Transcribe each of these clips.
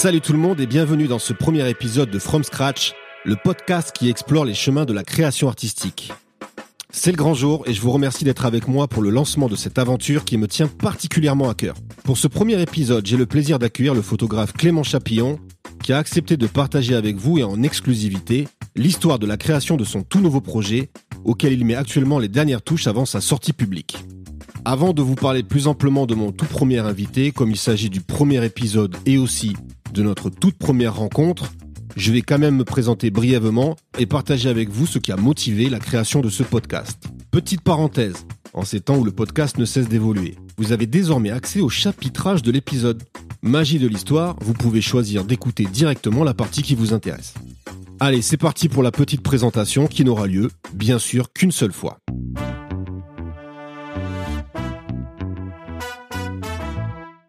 Salut tout le monde et bienvenue dans ce premier épisode de From Scratch, le podcast qui explore les chemins de la création artistique. C'est le grand jour et je vous remercie d'être avec moi pour le lancement de cette aventure qui me tient particulièrement à cœur. Pour ce premier épisode, j'ai le plaisir d'accueillir le photographe Clément Chapillon qui a accepté de partager avec vous et en exclusivité l'histoire de la création de son tout nouveau projet auquel il met actuellement les dernières touches avant sa sortie publique. Avant de vous parler plus amplement de mon tout premier invité, comme il s'agit du premier épisode et aussi de notre toute première rencontre, je vais quand même me présenter brièvement et partager avec vous ce qui a motivé la création de ce podcast. Petite parenthèse, en ces temps où le podcast ne cesse d'évoluer, vous avez désormais accès au chapitrage de l'épisode. Magie de l'histoire, vous pouvez choisir d'écouter directement la partie qui vous intéresse. Allez, c'est parti pour la petite présentation qui n'aura lieu, bien sûr, qu'une seule fois.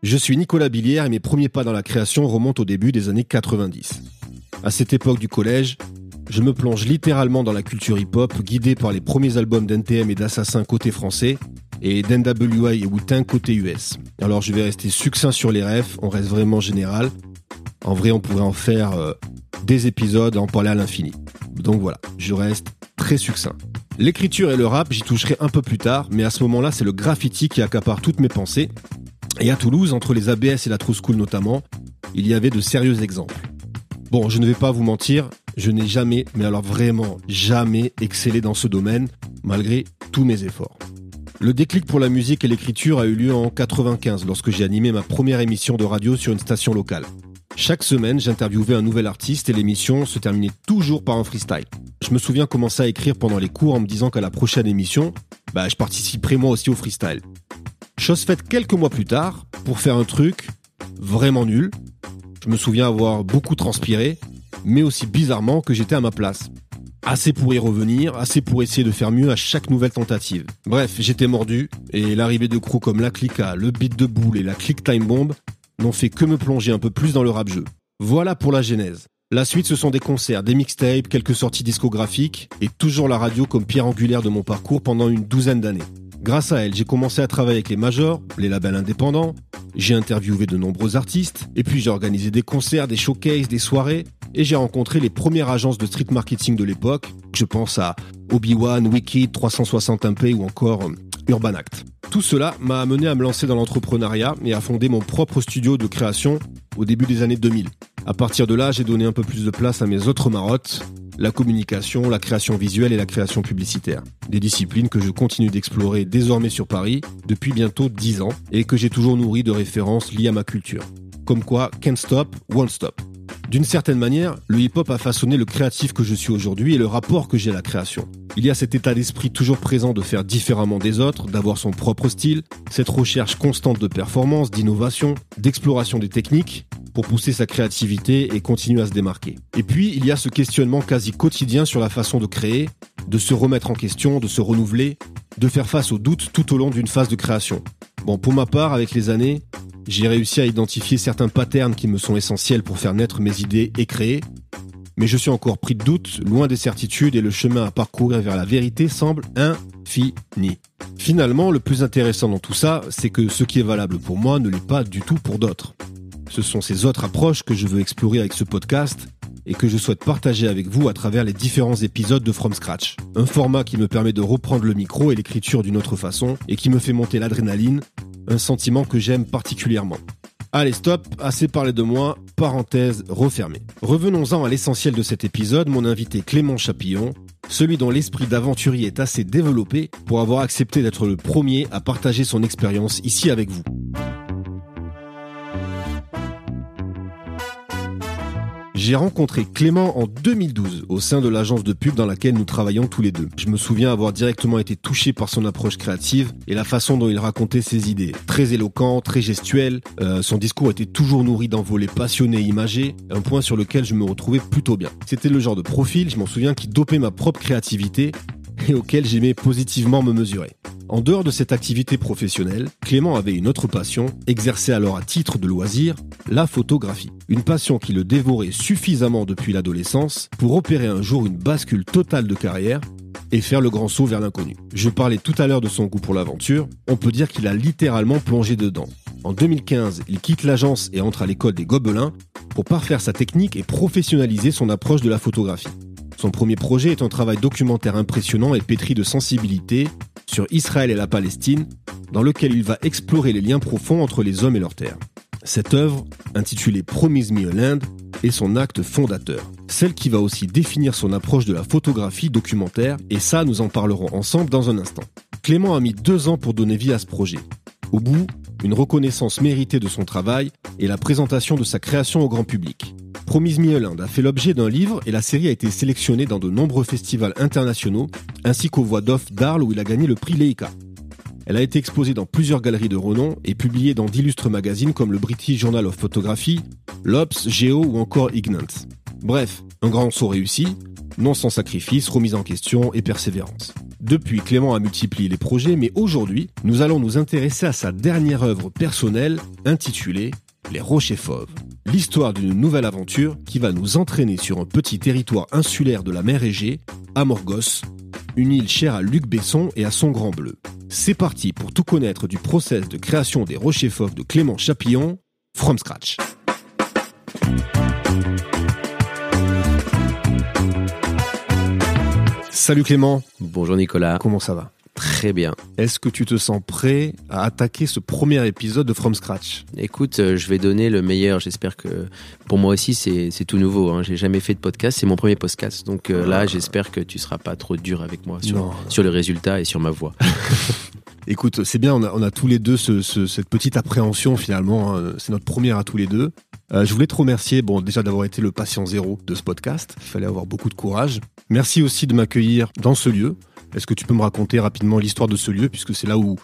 Je suis Nicolas Billière et mes premiers pas dans la création remontent au début des années 90. À cette époque du collège, je me plonge littéralement dans la culture hip-hop, guidé par les premiers albums d'NTM et d'Assassin côté français, et d'NWA et wu côté US. Alors je vais rester succinct sur les refs, on reste vraiment général. En vrai, on pourrait en faire euh, des épisodes, en parler à l'infini. Donc voilà, je reste très succinct. L'écriture et le rap, j'y toucherai un peu plus tard, mais à ce moment-là, c'est le graffiti qui accapare toutes mes pensées, et à Toulouse, entre les ABS et la True School notamment, il y avait de sérieux exemples. Bon, je ne vais pas vous mentir, je n'ai jamais, mais alors vraiment jamais excellé dans ce domaine, malgré tous mes efforts. Le déclic pour la musique et l'écriture a eu lieu en 95 lorsque j'ai animé ma première émission de radio sur une station locale. Chaque semaine, j'interviewais un nouvel artiste et l'émission se terminait toujours par un freestyle. Je me souviens commencer à écrire pendant les cours en me disant qu'à la prochaine émission, bah, je participerai moi aussi au freestyle. Chose faite quelques mois plus tard, pour faire un truc vraiment nul. Je me souviens avoir beaucoup transpiré, mais aussi bizarrement que j'étais à ma place. Assez pour y revenir, assez pour essayer de faire mieux à chaque nouvelle tentative. Bref, j'étais mordu, et l'arrivée de crews comme la Clica, le beat de boule et la Click Time Bomb n'ont fait que me plonger un peu plus dans le rap jeu. Voilà pour la genèse. La suite, ce sont des concerts, des mixtapes, quelques sorties discographiques, et toujours la radio comme pierre angulaire de mon parcours pendant une douzaine d'années. Grâce à elle, j'ai commencé à travailler avec les majors, les labels indépendants, j'ai interviewé de nombreux artistes, et puis j'ai organisé des concerts, des showcases, des soirées, et j'ai rencontré les premières agences de street marketing de l'époque. Je pense à Obi-Wan, Wiki, 361p ou encore euh, Urban Act. Tout cela m'a amené à me lancer dans l'entrepreneuriat et à fonder mon propre studio de création au début des années 2000. À partir de là, j'ai donné un peu plus de place à mes autres marottes, la communication, la création visuelle et la création publicitaire. Des disciplines que je continue d'explorer désormais sur Paris depuis bientôt 10 ans et que j'ai toujours nourri de références liées à ma culture. Comme quoi, can't stop, won't stop. D'une certaine manière, le hip-hop a façonné le créatif que je suis aujourd'hui et le rapport que j'ai à la création. Il y a cet état d'esprit toujours présent de faire différemment des autres, d'avoir son propre style, cette recherche constante de performance, d'innovation, d'exploration des techniques, pour pousser sa créativité et continuer à se démarquer. Et puis, il y a ce questionnement quasi quotidien sur la façon de créer, de se remettre en question, de se renouveler, de faire face aux doutes tout au long d'une phase de création. Bon, pour ma part, avec les années, j'ai réussi à identifier certains patterns qui me sont essentiels pour faire naître mes idées et créer, mais je suis encore pris de doutes, loin des certitudes et le chemin à parcourir vers la vérité semble infini. Finalement, le plus intéressant dans tout ça, c'est que ce qui est valable pour moi ne l'est pas du tout pour d'autres. Ce sont ces autres approches que je veux explorer avec ce podcast et que je souhaite partager avec vous à travers les différents épisodes de From Scratch. Un format qui me permet de reprendre le micro et l'écriture d'une autre façon et qui me fait monter l'adrénaline, un sentiment que j'aime particulièrement. Allez, stop, assez parlé de moi, parenthèse refermée. Revenons-en à l'essentiel de cet épisode, mon invité Clément Chapillon, celui dont l'esprit d'aventurier est assez développé pour avoir accepté d'être le premier à partager son expérience ici avec vous. J'ai rencontré Clément en 2012 au sein de l'agence de pub dans laquelle nous travaillons tous les deux. Je me souviens avoir directement été touché par son approche créative et la façon dont il racontait ses idées. Très éloquent, très gestuel, euh, son discours était toujours nourri d'envolées passionnées imagées, un point sur lequel je me retrouvais plutôt bien. C'était le genre de profil, je m'en souviens, qui dopait ma propre créativité et auquel j'aimais positivement me mesurer. En dehors de cette activité professionnelle, Clément avait une autre passion, exercée alors à titre de loisir, la photographie. Une passion qui le dévorait suffisamment depuis l'adolescence pour opérer un jour une bascule totale de carrière et faire le grand saut vers l'inconnu. Je parlais tout à l'heure de son goût pour l'aventure, on peut dire qu'il a littéralement plongé dedans. En 2015, il quitte l'agence et entre à l'école des Gobelins pour parfaire sa technique et professionnaliser son approche de la photographie. Son premier projet est un travail documentaire impressionnant et pétri de sensibilité sur Israël et la Palestine, dans lequel il va explorer les liens profonds entre les hommes et leur terre. Cette œuvre, intitulée Promise Me a Land, est son acte fondateur, celle qui va aussi définir son approche de la photographie documentaire, et ça nous en parlerons ensemble dans un instant. Clément a mis deux ans pour donner vie à ce projet. Au bout, une reconnaissance méritée de son travail et la présentation de sa création au grand public. Promise Me a fait l'objet d'un livre et la série a été sélectionnée dans de nombreux festivals internationaux, ainsi qu'aux voix d'off d'Arles où il a gagné le prix Leica. Elle a été exposée dans plusieurs galeries de renom et publiée dans d'illustres magazines comme le British Journal of Photography, l'Obs, Geo ou encore Ignant. Bref, un grand saut réussi, non sans sacrifice, remise en question et persévérance. Depuis, Clément a multiplié les projets, mais aujourd'hui, nous allons nous intéresser à sa dernière œuvre personnelle intitulée Les Rochers Fauves. L'histoire d'une nouvelle aventure qui va nous entraîner sur un petit territoire insulaire de la mer Égée, Amorgos, une île chère à Luc Besson et à son Grand Bleu. C'est parti pour tout connaître du process de création des Rochers Fauves de Clément Chapillon, from scratch. Salut Clément. Bonjour Nicolas. Comment ça va? Très bien. Est-ce que tu te sens prêt à attaquer ce premier épisode de From Scratch? Écoute, euh, je vais donner le meilleur. J'espère que pour moi aussi c'est tout nouveau. Hein. J'ai jamais fait de podcast, c'est mon premier podcast. Donc euh, là, ah. j'espère que tu seras pas trop dur avec moi sur, sur le résultat et sur ma voix. Écoute, c'est bien, on a, on a, tous les deux ce, ce, cette petite appréhension finalement. Hein. C'est notre première à tous les deux. Euh, je voulais te remercier, bon, déjà d'avoir été le patient zéro de ce podcast. Il fallait avoir beaucoup de courage. Merci aussi de m'accueillir dans ce lieu. Est-ce que tu peux me raconter rapidement l'histoire de ce lieu, puisque c'est là où,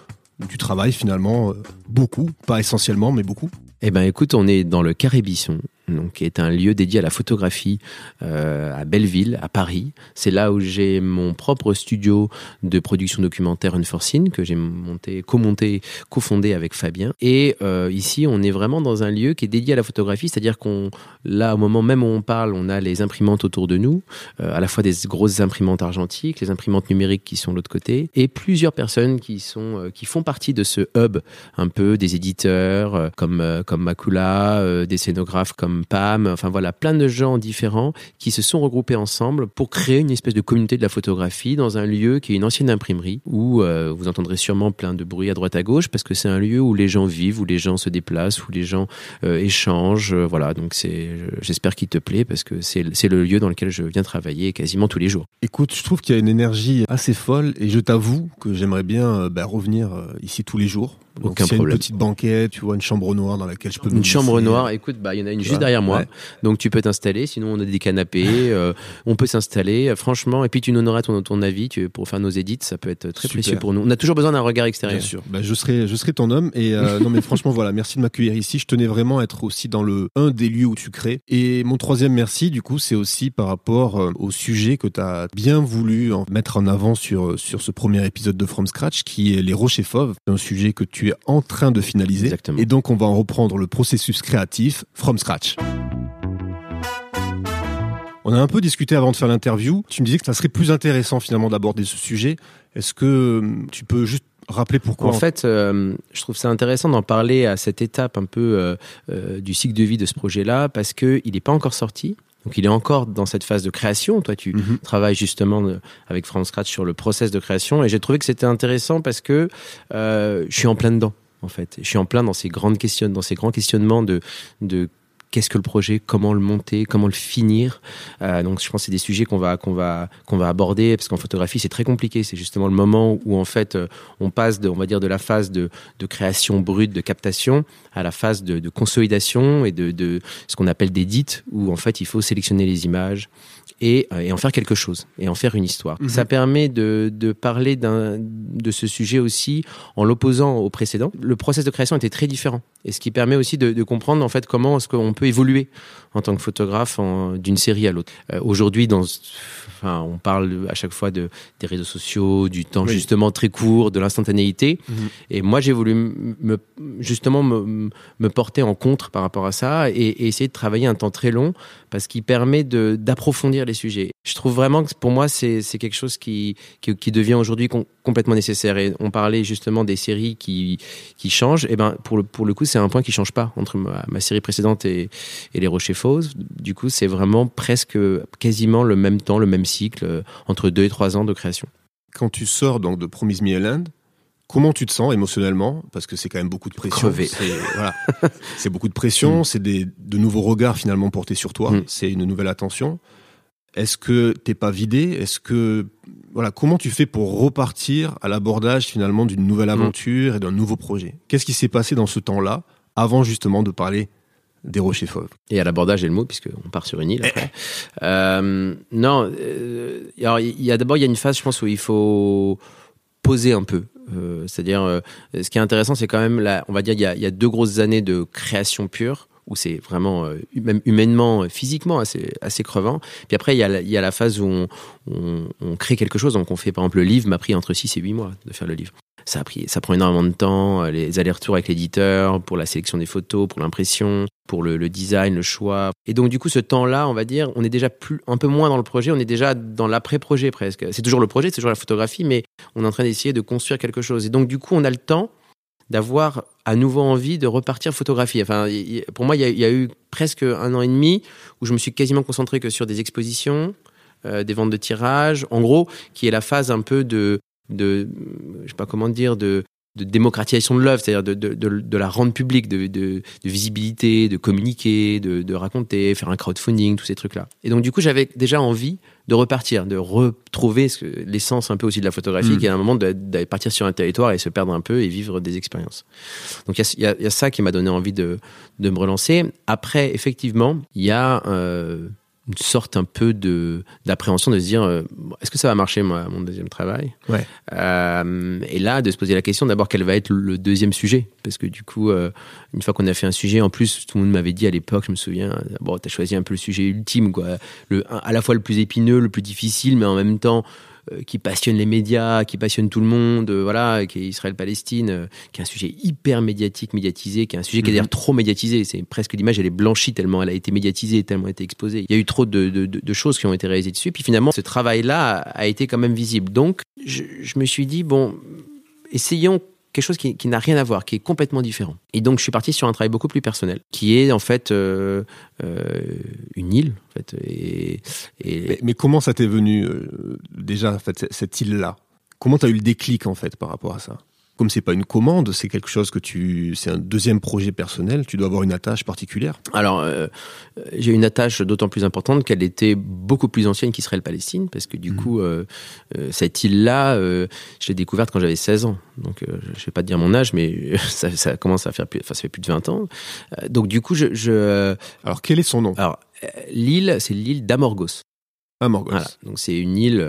tu travailles finalement euh, beaucoup, pas essentiellement, mais beaucoup? Eh ben, écoute, on est dans le Carré-Bisson, donc, qui est un lieu dédié à la photographie euh, à Belleville, à Paris. C'est là où j'ai mon propre studio de production documentaire Unforeseen que j'ai monté, co-monté, co-fondé avec Fabien. Et euh, ici, on est vraiment dans un lieu qui est dédié à la photographie, c'est-à-dire qu'on, là, au moment même où on parle, on a les imprimantes autour de nous, euh, à la fois des grosses imprimantes argentiques, les imprimantes numériques qui sont de l'autre côté, et plusieurs personnes qui sont, qui font partie de ce hub, un peu des éditeurs comme comme Makula, des scénographes comme Pam, enfin voilà, plein de gens différents qui se sont regroupés ensemble pour créer une espèce de communauté de la photographie dans un lieu qui est une ancienne imprimerie où euh, vous entendrez sûrement plein de bruit à droite à gauche parce que c'est un lieu où les gens vivent, où les gens se déplacent, où les gens euh, échangent. Euh, voilà, donc c'est, j'espère qu'il te plaît parce que c'est, c'est le lieu dans lequel je viens travailler quasiment tous les jours. Écoute, je trouve qu'il y a une énergie assez folle et je t'avoue que j'aimerais bien bah, revenir ici tous les jours aucun problème. Une petite banquette, tu vois, une chambre noire dans laquelle je peux. Une chambre noire. Écoute, bah il y en a une juste derrière moi, donc tu peux t'installer. Sinon, on a des canapés, euh, on peut s'installer. Franchement, et puis tu nous donneras ton, ton avis tu, pour faire nos édits. Ça peut être très précieux pour nous. On a toujours besoin d'un regard extérieur. Bien sûr. Bah, je serai, je serai ton homme. Et euh, non, mais franchement, voilà, merci de m'accueillir ici. Je tenais vraiment à être aussi dans le un des lieux où tu crées. Et mon troisième merci, du coup, c'est aussi par rapport euh, au sujet que tu as bien voulu mettre en avant sur sur ce premier épisode de From Scratch, qui est les rochers fauves. Un sujet que tu es en train de finaliser. Et donc, on va en reprendre le processus créatif from scratch. On a un peu discuté avant de faire l'interview. Tu me disais que ça serait plus intéressant finalement d'aborder ce sujet. Est-ce que euh, tu peux juste rappeler pourquoi? En fait, euh, je trouve ça intéressant d'en parler à cette étape un peu euh, du cycle de vie de ce projet-là parce que il n'est pas encore sorti. Donc il est encore dans cette phase de création. Toi, tu mhm. travailles justement avec France Scratch sur le process de création, et j'ai trouvé que c'était intéressant parce que je suis en plein dedans en fait. Je suis en plein dans ces grandes questions, dans ces grands questionnements de, de qu'est-ce que le projet, comment le monter, comment le finir. Euh, donc je pense que c'est des sujets qu'on va va va aborder parce qu'en photographie c'est très compliqué. C'est justement le moment où en fait euh, on passe de on va dire de la phase de, de création brute, de captation, à la phase de, consolidation et de, de ce qu'on appelle d'édit où en fait il faut sélectionner les images, et, euh, et, en faire quelque chose et en faire une histoire. Mhm. Ça permet de, de parler de ce sujet aussi en l'opposant au précédent. Le process de création était très différent et ce qui permet aussi de, de comprendre en fait comment est-ce qu'on peut évoluer en tant que photographe d'une série à l'autre. Euh, aujourd'hui, dans Enfin, on parle à chaque fois de, des réseaux sociaux, du temps justement très court, de l'instantanéité. Mhm. Et moi, j'ai voulu me, justement me, me, porter en contre par rapport à ça et, essayer de travailler un temps très long parce qu'il permet d'approfondir les sujets. Je trouve vraiment que pour moi, c'est quelque chose qui, qui, qui devient aujourd'hui complètement nécessaire. Et on parlait justement des séries qui, qui changent. Et ben, pour le, pour le coup, c'est un point qui change pas entre ma, ma série précédente et, et Les Rochers Fauves. Du coup, c'est vraiment presque quasiment le même temps, le même cycle, euh, entre deux et trois ans de création. Quand tu sors donc de Promise Me Land, comment tu te sens émotionnellement? Parce que c'est quand même beaucoup de pression. C'est voilà, beaucoup de pression, mm. c'est de nouveaux regards finalement portés sur toi, mm. c'est une nouvelle attention. Est-ce que t'es pas vidé? Est-ce que voilà, comment tu fais pour repartir à l'abordage finalement d'une nouvelle mm. aventure et d'un nouveau projet? Qu'est-ce qui s'est passé dans ce temps-là avant justement de parler des rochers fauves? Et à l'abordage, j'ai le mot, puisqu'on part sur une île après. Euh, non, euh, alors il y a d'abord, il y a une phase, je pense, où il faut poser un peu. Euh, c'est-à-dire, ce qui est intéressant, c'est quand même, là, on va dire, il y, a, il y a deux grosses années de création pure où c'est vraiment même humainement, physiquement assez, assez crevant. Puis après, il y, a, la phase où on, crée quelque chose. Donc, on fait par exemple le livre m'a pris entre 6 et 8 mois de faire le livre ça pris, ça prend énormément de temps, euh, les allers-retours avec l'éditeur, pour la sélection des photos, pour l'impression, pour le, design, le choix. Et donc du coup, ce temps-là, on va dire, on est déjà plus, un peu moins dans le projet, on est déjà dans l'après-projet presque. C'est toujours le projet, c'est toujours la photographie, mais on est en train d'essayer de construire quelque chose. Et donc du coup, on a le temps d'avoir à nouveau envie de repartir photographier. Enfin, pour moi, il y, a, eu presque un an et demi où je me suis quasiment concentré que sur des expositions, euh, des ventes de tirages, en gros, qui est la phase un peu de de, je sais pas comment dire, de, de démocratisation de l'œuvre, c'est-à-dire de, de, de, la rendre publique, de, visibilité, de communiquer, de, raconter, faire un crowdfunding, tous ces trucs-là. Et donc du coup, j'avais déjà envie de repartir, de retrouver l'essence un peu aussi de la photographie, mm. qui est un moment d'aller partir sur un territoire et se perdre un peu et vivre des expériences. Donc il y, y a, ça qui m'a donné envie de, de me relancer. Après, effectivement, il y a... Euh, une sorte un peu de d'appréhension de se dire euh, est-ce que ça va marcher moi mon deuxième travail? Ouais. euh, et là de se poser la question d'abord quel va être le deuxième sujet? Parce que du coup euh, une fois qu'on a fait un sujet en plus tout le monde m'avait dit à l'époque je me souviens bon t'as choisi un peu le sujet ultime quoi. Le à la fois le plus épineux le plus difficile mais en même temps qui passionne les médias, qui passionne tout le monde, euh, voilà, qui est Israël-Palestine, euh, qui est un sujet hyper médiatique, médiatisé, qui est un sujet qui est d'ailleurs mhm. trop médiatisé. C'est presque l'image, elle est blanchie tellement elle a été médiatisée, tellement elle a été exposée. Il y a eu trop de, de, de, choses qui ont été réalisées dessus. Puis finalement, ce travail-là a, été quand même visible. Donc, je, je me suis dit, bon, essayons quelque chose qui, n'a rien à voir, qui est complètement différent. Et donc, je suis parti sur un travail beaucoup plus personnel, qui est en fait euh, euh, une île. En fait, et, Mais, comment ça t'est venu euh, déjà, en fait, cette île-là? Comment tu as eu le déclic en fait par rapport à ça? Comme c'est pas une commande, c'est quelque chose que tu, c'est un deuxième projet personnel, tu dois avoir une attache particulière. Alors, euh, j'ai une attache d'autant plus importante qu'elle était beaucoup plus ancienne qu'Israël-Palestine, parce que du mhm. coup, euh, euh, cette île-là, euh, je l'ai découverte quand j'avais 16 ans. Donc, euh, je vais pas te dire mon âge, mais ça, ça, commence à faire plus, enfin, ça fait plus de 20 ans. donc, du coup, je, je... Alors, quel est son nom? Alors, l'île, c'est l'île d'Amorgos. Voilà. Donc c'est une île,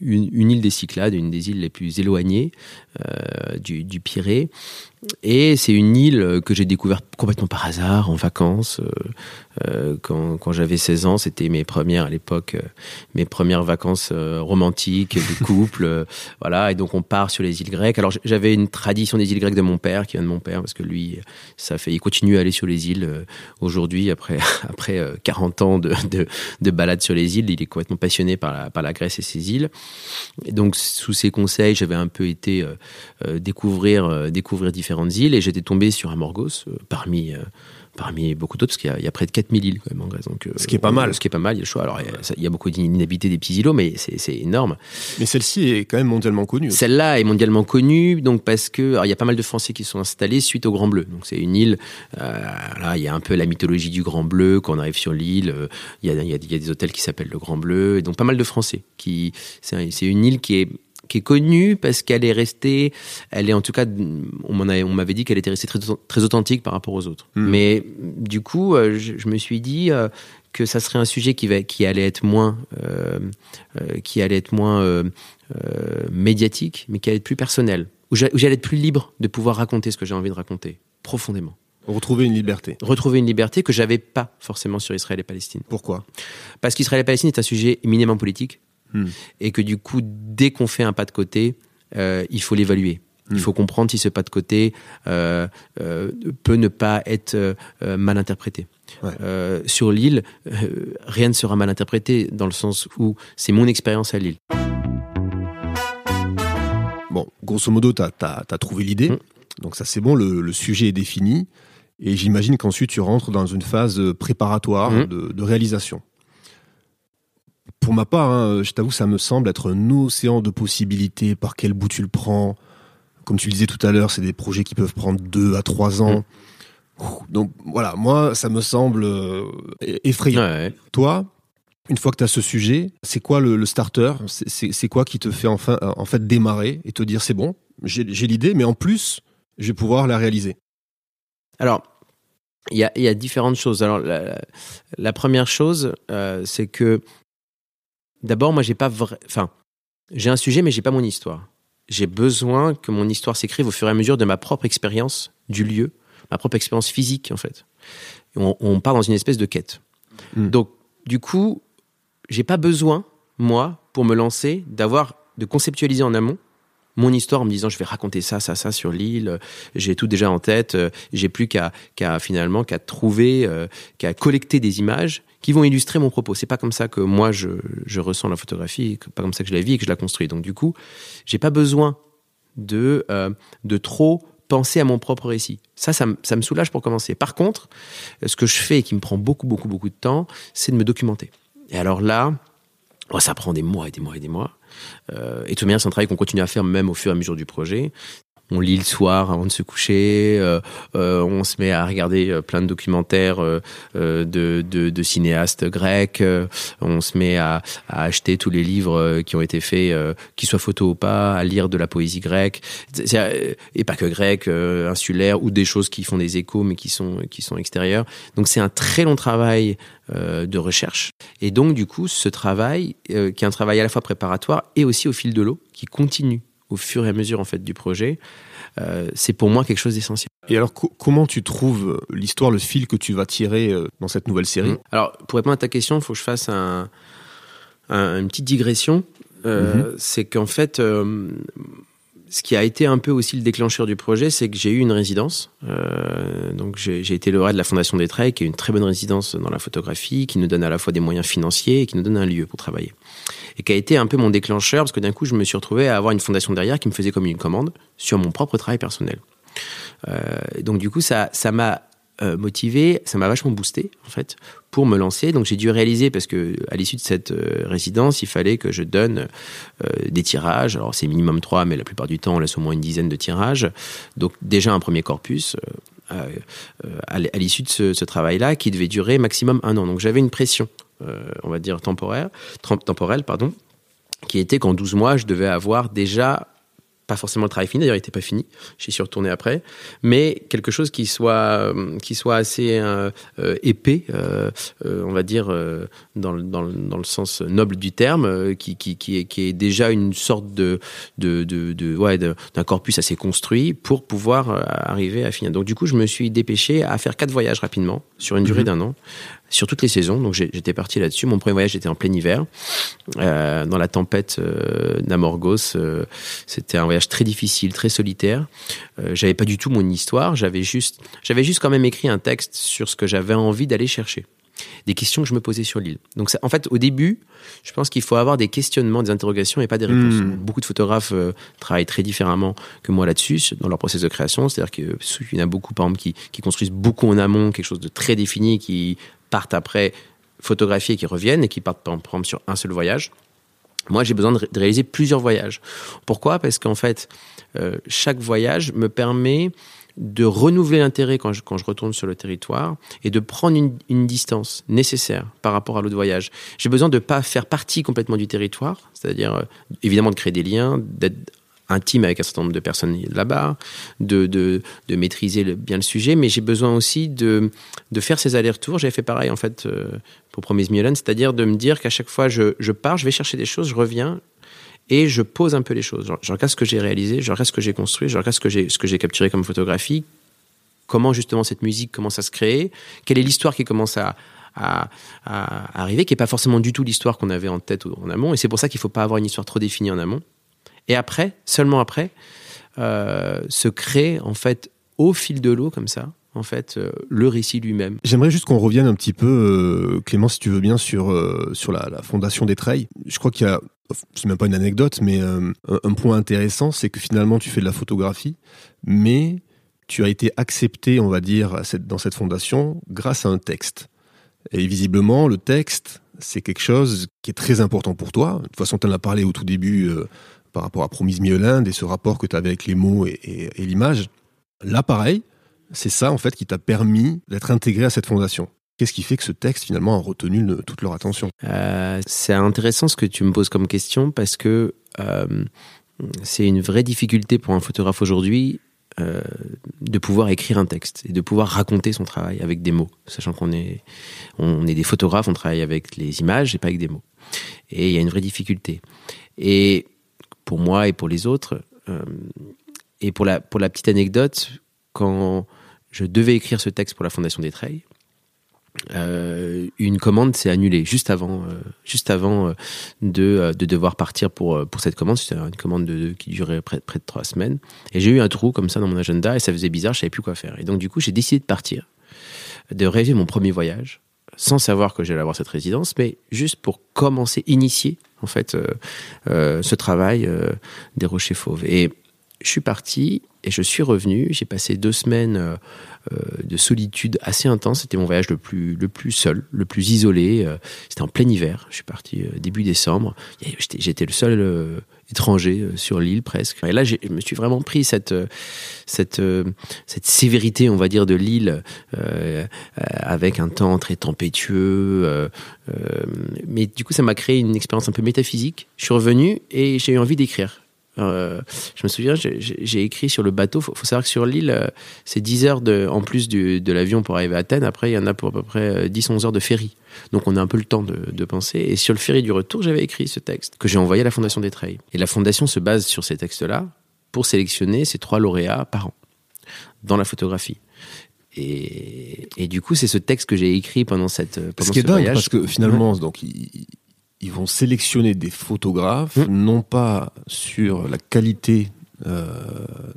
une, une, île des Cyclades, une des îles les plus éloignées euh, du Pirée. Et c'est une île que j'ai découverte complètement par hasard, en vacances. Euh, euh quand, quand j'avais 16 ans, c'était mes premières, à l'époque, euh, mes premières vacances euh, romantiques, de couple. voilà, et donc on part sur les îles grecques. Alors j'avais une tradition des îles grecques de mon père, qui vient de mon père, parce que lui, ça fait, il continue à aller sur les îles aujourd'hui, après, après 40 ans de, de, de balade sur les îles. Il est complètement passionné par la, par la Grèce et ses îles. Et donc, sous ses conseils, j'avais un peu été découvrir, découvrir différents différentes îles et j'étais tombé sur Amorgos euh, parmi euh, parmi beaucoup d'autres, parce qu'il y, a près de 4000 îles quand même en Grèce. Donc, euh, ce qui est pas mal. Ce qui est pas mal, il y a le choix. Alors, il y a, beaucoup d'inhabités des petits îlots, mais c'est énorme. Mais celle-ci est quand même mondialement connue. Celle-là est mondialement connue, donc parce que alors, il y a pas mal de Français qui sont installés suite au Grand Bleu. Donc c'est une île, là, il y a un peu la mythologie du Grand Bleu. Quand on arrive sur l'île, il, il, y a des hôtels qui s'appellent le Grand Bleu, et donc pas mal de Français. qui C'est une île qui est qui est connue parce qu'elle est restée, elle est en tout cas, on m'avait dit qu'elle était restée très, très authentique par rapport aux autres. Hmm. Mais du coup, euh, je, me suis dit euh, que ça serait un sujet qui, va, qui allait être moins, euh, qui allait être moins médiatique, mais qui allait être plus personnel, où j'allais être plus libre de pouvoir raconter ce que j'ai envie de raconter profondément. Retrouver une liberté. Retrouver une liberté que j'avais pas forcément sur Israël et Palestine. Pourquoi? Parce qu'Israël et Palestine est un sujet éminemment politique Hmm. et que du coup, dès qu'on fait un pas de côté, euh, il faut l'évaluer. Il Hmm. faut comprendre si ce pas de côté euh, euh, peut ne pas être mal interprété. Ouais. Sur l'île, rien ne sera mal interprété dans le sens où c'est mon expérience à l'île. Bon, grosso modo, tu as, trouvé l'idée. Mm. Donc ça, c'est bon, le, le sujet est défini. Et j'imagine qu'ensuite, tu rentres dans une phase préparatoire de, de réalisation. Pour ma part, hein, je t'avoue, ça me semble être un océan de possibilités. Par quel bout tu le prends Comme tu le disais tout à l'heure, c'est des projets qui peuvent prendre deux à trois ans. Ouh, Donc voilà, moi, ça me semble euh, effrayant. Ouais. Toi, une fois que tu as ce sujet, c'est quoi le, le starter? C'est- quoi qui te fait enfin, en fait démarrer et te dire c'est bon, j'ai l'idée, mais en plus, je vais pouvoir la réaliser? Alors, il y a, il y a différentes choses. Alors, la première chose, euh, c'est que d'abord, moi, j'ai pas vrai. Enfin, j'ai un sujet, mais j'ai pas mon histoire. J'ai besoin que mon histoire s'écrive au fur et à mesure de ma propre expérience du lieu, ma propre expérience physique, en fait. On, on part dans une espèce de quête. Mm. Donc, du coup, j'ai pas besoin, moi, pour me lancer, d'avoir de conceptualiser en amont mon histoire en me disant je vais raconter ça, ça, ça sur l'île, j'ai tout déjà en tête, euh, j'ai plus qu'à qu'à finalement qu'à trouver, euh, qu'à collecter des images qui vont illustrer mon propos. C'est pas comme ça que moi je, je ressens la photographie, pas comme ça que je la vis et que je la construis. Donc du coup, j'ai pas besoin de euh, de trop penser à mon propre récit. Ça, ça, ça me soulage pour commencer. Par contre, ce que je fais et qui me prend beaucoup, beaucoup, beaucoup de temps, c'est de me documenter. Et alors là, oh, ça prend des mois et des mois et des mois. Euh, et tout de même, c'est un travail qu'on continue à faire même au fur et à mesure du projet. On lit le soir avant de se coucher, euh, euh, on se met à regarder euh, plein de documentaires euh, euh, de, de, de cinéastes grecs, euh, on se met à, à acheter tous les livres qui ont été faits, qu'ils soient photos ou pas, à lire de la poésie grecque, et pas que grecque, insulaire, ou des choses qui font des échos mais qui sont, qui sont extérieures. Donc c'est un très long travail de recherche. Et donc du coup, ce travail, qui est un travail à la fois préparatoire et aussi au fil de l'eau, qui continue au fur et à mesure en fait du projet, euh, c'est pour moi quelque chose d'essentiel. Et alors, co- comment tu trouves l'histoire, le fil que tu vas tirer euh, dans cette nouvelle série? Alors, pour répondre à ta question, il faut que je fasse un, un- une petite digression. Euh, C'est qu'en fait, euh, ce qui a été un peu aussi le déclencheur du projet, c'est que j'ai eu une résidence. Euh, donc, j'ai j'ai été lauréat de la Fondation des Traits, qui est une très bonne résidence dans la photographie, qui nous donne à la fois des moyens financiers et qui nous donne un lieu pour travailler. Et qui a été un peu mon déclencheur, parce que d'un coup, je me suis retrouvé à avoir une fondation derrière qui me faisait comme une commande sur mon propre travail personnel. Euh, donc, du coup, ça ça m'a euh, motivé, ça m'a vachement boosté en fait pour me lancer. Donc j'ai dû réaliser parce que à l'issue de cette euh, résidence, il fallait que je donne des tirages. Alors c'est minimum trois, mais la plupart du temps on laisse au moins une dizaine de tirages. Donc déjà un premier corpus. à l'issue de ce, travail-là, qui devait durer maximum un an. Donc j'avais une pression, on va dire temporaire, tem- temporelle, pardon, qui était qu'en 12 mois, je devais avoir déjà pas forcément le travail fini, d'ailleurs il n'était pas fini, j'y suis retourné après, mais quelque chose qui soit, euh, qui soit assez euh, euh, épais, euh, euh, on va dire euh, dans, le, dans, le, dans le sens noble du terme, euh, qui, qui, qui, est, qui est déjà une sorte de, de, de, de ouais, de- d'un corpus assez construit pour pouvoir euh, arriver à finir. Donc du coup je me suis dépêché à faire quatre voyages rapidement, sur une durée d'un an, sur toutes les saisons, donc j'étais parti là-dessus. Mon premier voyage était en plein hiver, euh, dans la tempête euh, d'Amorgos. euh, c'était un voyage très difficile, très solitaire. Euh, j'avais pas du tout mon histoire. J'avais juste, j'avais juste quand même écrit un texte sur ce que j'avais envie d'aller chercher, des questions que je me posais sur l'île. Donc ça- en fait, au début, je pense qu'il faut avoir des questionnements, des interrogations et pas des réponses. Hmm. Beaucoup de photographes euh, travaillent très différemment que moi là-dessus dans leur process de création. C'est-à-dire qu'il y en a beaucoup, par exemple, qui, qui construisent beaucoup en amont quelque chose de très défini, qui partent après photographier, qui reviennent et qui partent par exemple sur un seul voyage. Moi, j'ai besoin de, ré- de réaliser plusieurs voyages. Pourquoi? Parce qu'en fait, euh, chaque voyage me permet de renouveler l'intérêt quand je, quand je retourne sur le territoire et de prendre une, une distance nécessaire par rapport à l'autre voyage. J'ai besoin de ne pas faire partie complètement du territoire, c'est-à-dire euh, évidemment de créer des liens, d'être intime avec un certain nombre de personnes là-bas, de, de, de maîtriser bien le sujet, mais j'ai besoin aussi de, de faire ces allers-retours. J'avais fait pareil en fait euh, pour Promise Miolan, c'est-à-dire de me dire qu'à chaque fois je, je pars, je vais chercher des choses, je reviens et je pose un peu les choses. Je, regarde ce que j'ai réalisé, je regarde ce que j'ai construit, je regarde ce que j'ai capturé comme photographie, comment justement cette musique commence à se créer, quelle est l'histoire qui commence à, à, arriver, qui n'est pas forcément du tout l'histoire qu'on avait en tête en amont? Et c'est pour ça qu'il ne faut pas avoir une histoire trop définie en amont. Et après, seulement après, euh, se crée en fait au fil de l'eau comme ça, en fait, euh, le récit lui-même. J'aimerais juste qu'on revienne un petit peu, euh, Clément, si tu veux bien, sur, sur la, fondation des Treilles. Je crois qu'il y a, c'est même pas une anecdote, mais un, point intéressant, c'est que finalement, tu fais de la photographie, mais tu as été accepté, on va dire, dans cette fondation grâce à un texte. Et visiblement, le texte, c'est quelque chose qui est très important pour toi. De toute façon, tu en as parlé au tout début par rapport à Promise Miolinde et ce rapport que tu avais avec les mots et, l'image. Là, pareil, c'est ça, en fait, qui t'a permis d'être intégré à cette fondation. Qu'est-ce qui fait que ce texte, finalement, a retenu toute leur attention? Euh, C'est intéressant ce que tu me poses comme question parce que euh, c'est une vraie difficulté pour un photographe aujourd'hui euh, de pouvoir écrire un texte et de pouvoir raconter son travail avec des mots, sachant qu'on est, on est des photographes, on travaille avec les images et pas avec des mots. Et il y a une vraie difficulté. Et pour moi et pour les autres, euh, et pour la, pour la petite anecdote, quand je devais écrire ce texte pour la Fondation des Treilles, euh, une commande s'est annulée juste avant, euh, juste avant de, de, devoir partir pour, pour cette commande. C'était une commande de, qui durait près, près de trois semaines. Et j'ai eu un trou comme ça dans mon agenda et ça faisait bizarre, je savais plus quoi faire. Et donc du coup, j'ai décidé de partir, de rêver mon premier voyage, sans savoir que j'allais avoir cette résidence, mais juste pour commencer, initier en fait ce travail des Rochers Fauves. Je suis parti et je suis revenu. J'ai passé deux semaines euh, de solitude assez intense. C'était mon voyage le plus, le plus seul, le plus isolé. Euh, c'était en plein hiver. Je suis parti euh, début décembre. J'étais le seul étranger sur l'île presque. Et là, je me suis vraiment pris cette, cette, cette sévérité, on va dire, de l'île, avec un temps très tempétueux. mais du coup, ça m'a créé une expérience un peu métaphysique. Je suis revenu et j'ai eu envie d'écrire. Euh, je me souviens, j'ai écrit sur le bateau. Faut, faut savoir que sur l'île, euh, c'est 10 heures de, en plus du, de l'avion pour arriver à Athènes. Après, il y en a pour à peu près 10-11 euh, heures de ferry. Donc, on a un peu le temps de, de penser. Et sur le ferry du retour, j'avais écrit ce texte que j'ai envoyé à la Fondation des Trails. Et la Fondation se base sur ces textes-là pour sélectionner ces trois lauréats par an dans la photographie. Et, et, du coup, c'est ce texte que j'ai écrit pendant cette pendant ce, qui est dingue, parce que finalement, donc il, ils vont sélectionner des photographes, mmh. non pas sur la qualité euh,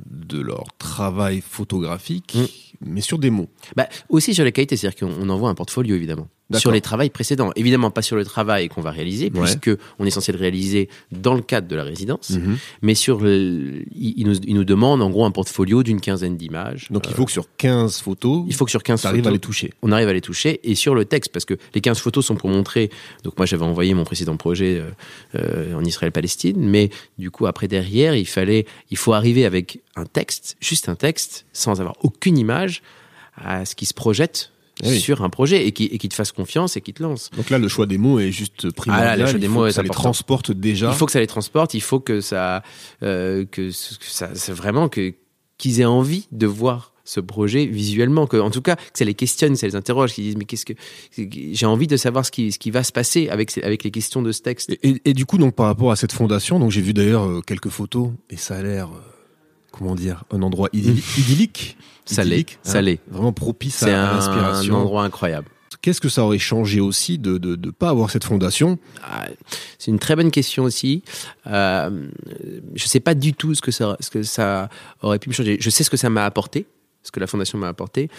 de leur travail photographique, mmh. mais sur des mots. Bah, aussi sur la qualité, c'est-à-dire qu'on envoie un portfolio évidemment sur les travaux précédents. Évidemment, pas sur le travail qu'on va réaliser, puisque on est censé le réaliser dans le cadre de la résidence, mhm. mais sur il, nous, il, nous, demande en gros un portfolio d'une quinzaine d'images. Donc il faut que sur 15 photos, il faut que sur 15 photos, à les toucher. On arrive à les toucher et sur le texte, parce que les 15 photos sont pour montrer. Donc moi j'avais envoyé mon précédent projet euh, euh, en Israël-Palestine, mais du coup après derrière il fallait, il faut arriver avec un texte, juste un texte, sans avoir aucune image à ce qui se projette eh sur un projet et qui, et qui te fasse confiance et qui te lance. Donc là, le choix des mots est juste primordial. Ah là, le choix des mots, ça les transporte déjà. Il faut que ça les transporte. Il faut que ça, euh, que, ça, c'est vraiment que qu'ils aient envie de voir ce projet visuellement, que en tout cas que ça les questionne, ça les interroge, qu'ils disent mais qu'est-ce que j'ai envie de savoir ce qui, ce qui va se passer avec avec les questions de ce texte. Et, et, du coup donc par rapport à cette fondation, donc j'ai vu d'ailleurs euh, quelques photos et ça a l'air euh, comment dire un endroit idyllique. Salé, salé. Hein, vraiment propice à, l'inspiration. C'est un endroit incroyable. Qu'est-ce que ça aurait changé aussi de ne de, pas avoir cette fondation? Ah, C'est une très bonne question aussi. Euh, je ne sais pas du tout ce que, ça, ce que ça aurait pu me changer. Je sais ce que ça m'a apporté, ce que la fondation m'a apporté.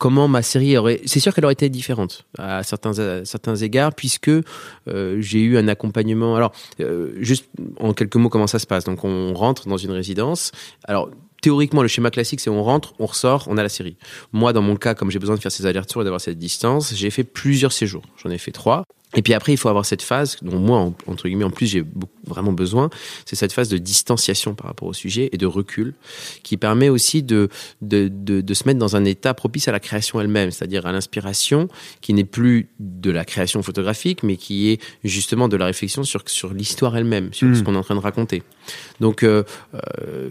Comment ma série aurait... C'est sûr qu'elle aurait été différente à certains, certains égards, puisque euh, j'ai eu un accompagnement... Alors, euh, juste en quelques mots, comment ça se passe Donc, on rentre dans une résidence. Alors, théoriquement, le schéma classique, c'est on rentre, on ressort, on a la série. Moi, dans mon cas, comme j'ai besoin de faire ces allers-retours et d'avoir cette distance, j'ai fait plusieurs séjours. J'en ai fait trois. Et puis après, il faut avoir cette phase, dont moi, entre guillemets, en plus, j'ai vraiment besoin, c'est cette phase de distanciation par rapport au sujet et de recul, qui permet aussi de, de, de, de se mettre dans un état propice à la création elle-même, c'est-à-dire à, l'inspiration, qui n'est plus de la création photographique, mais qui est justement de la réflexion sur, sur l'histoire elle-même, sur ce hmm. qu'on est en train de raconter. Donc, euh, euh,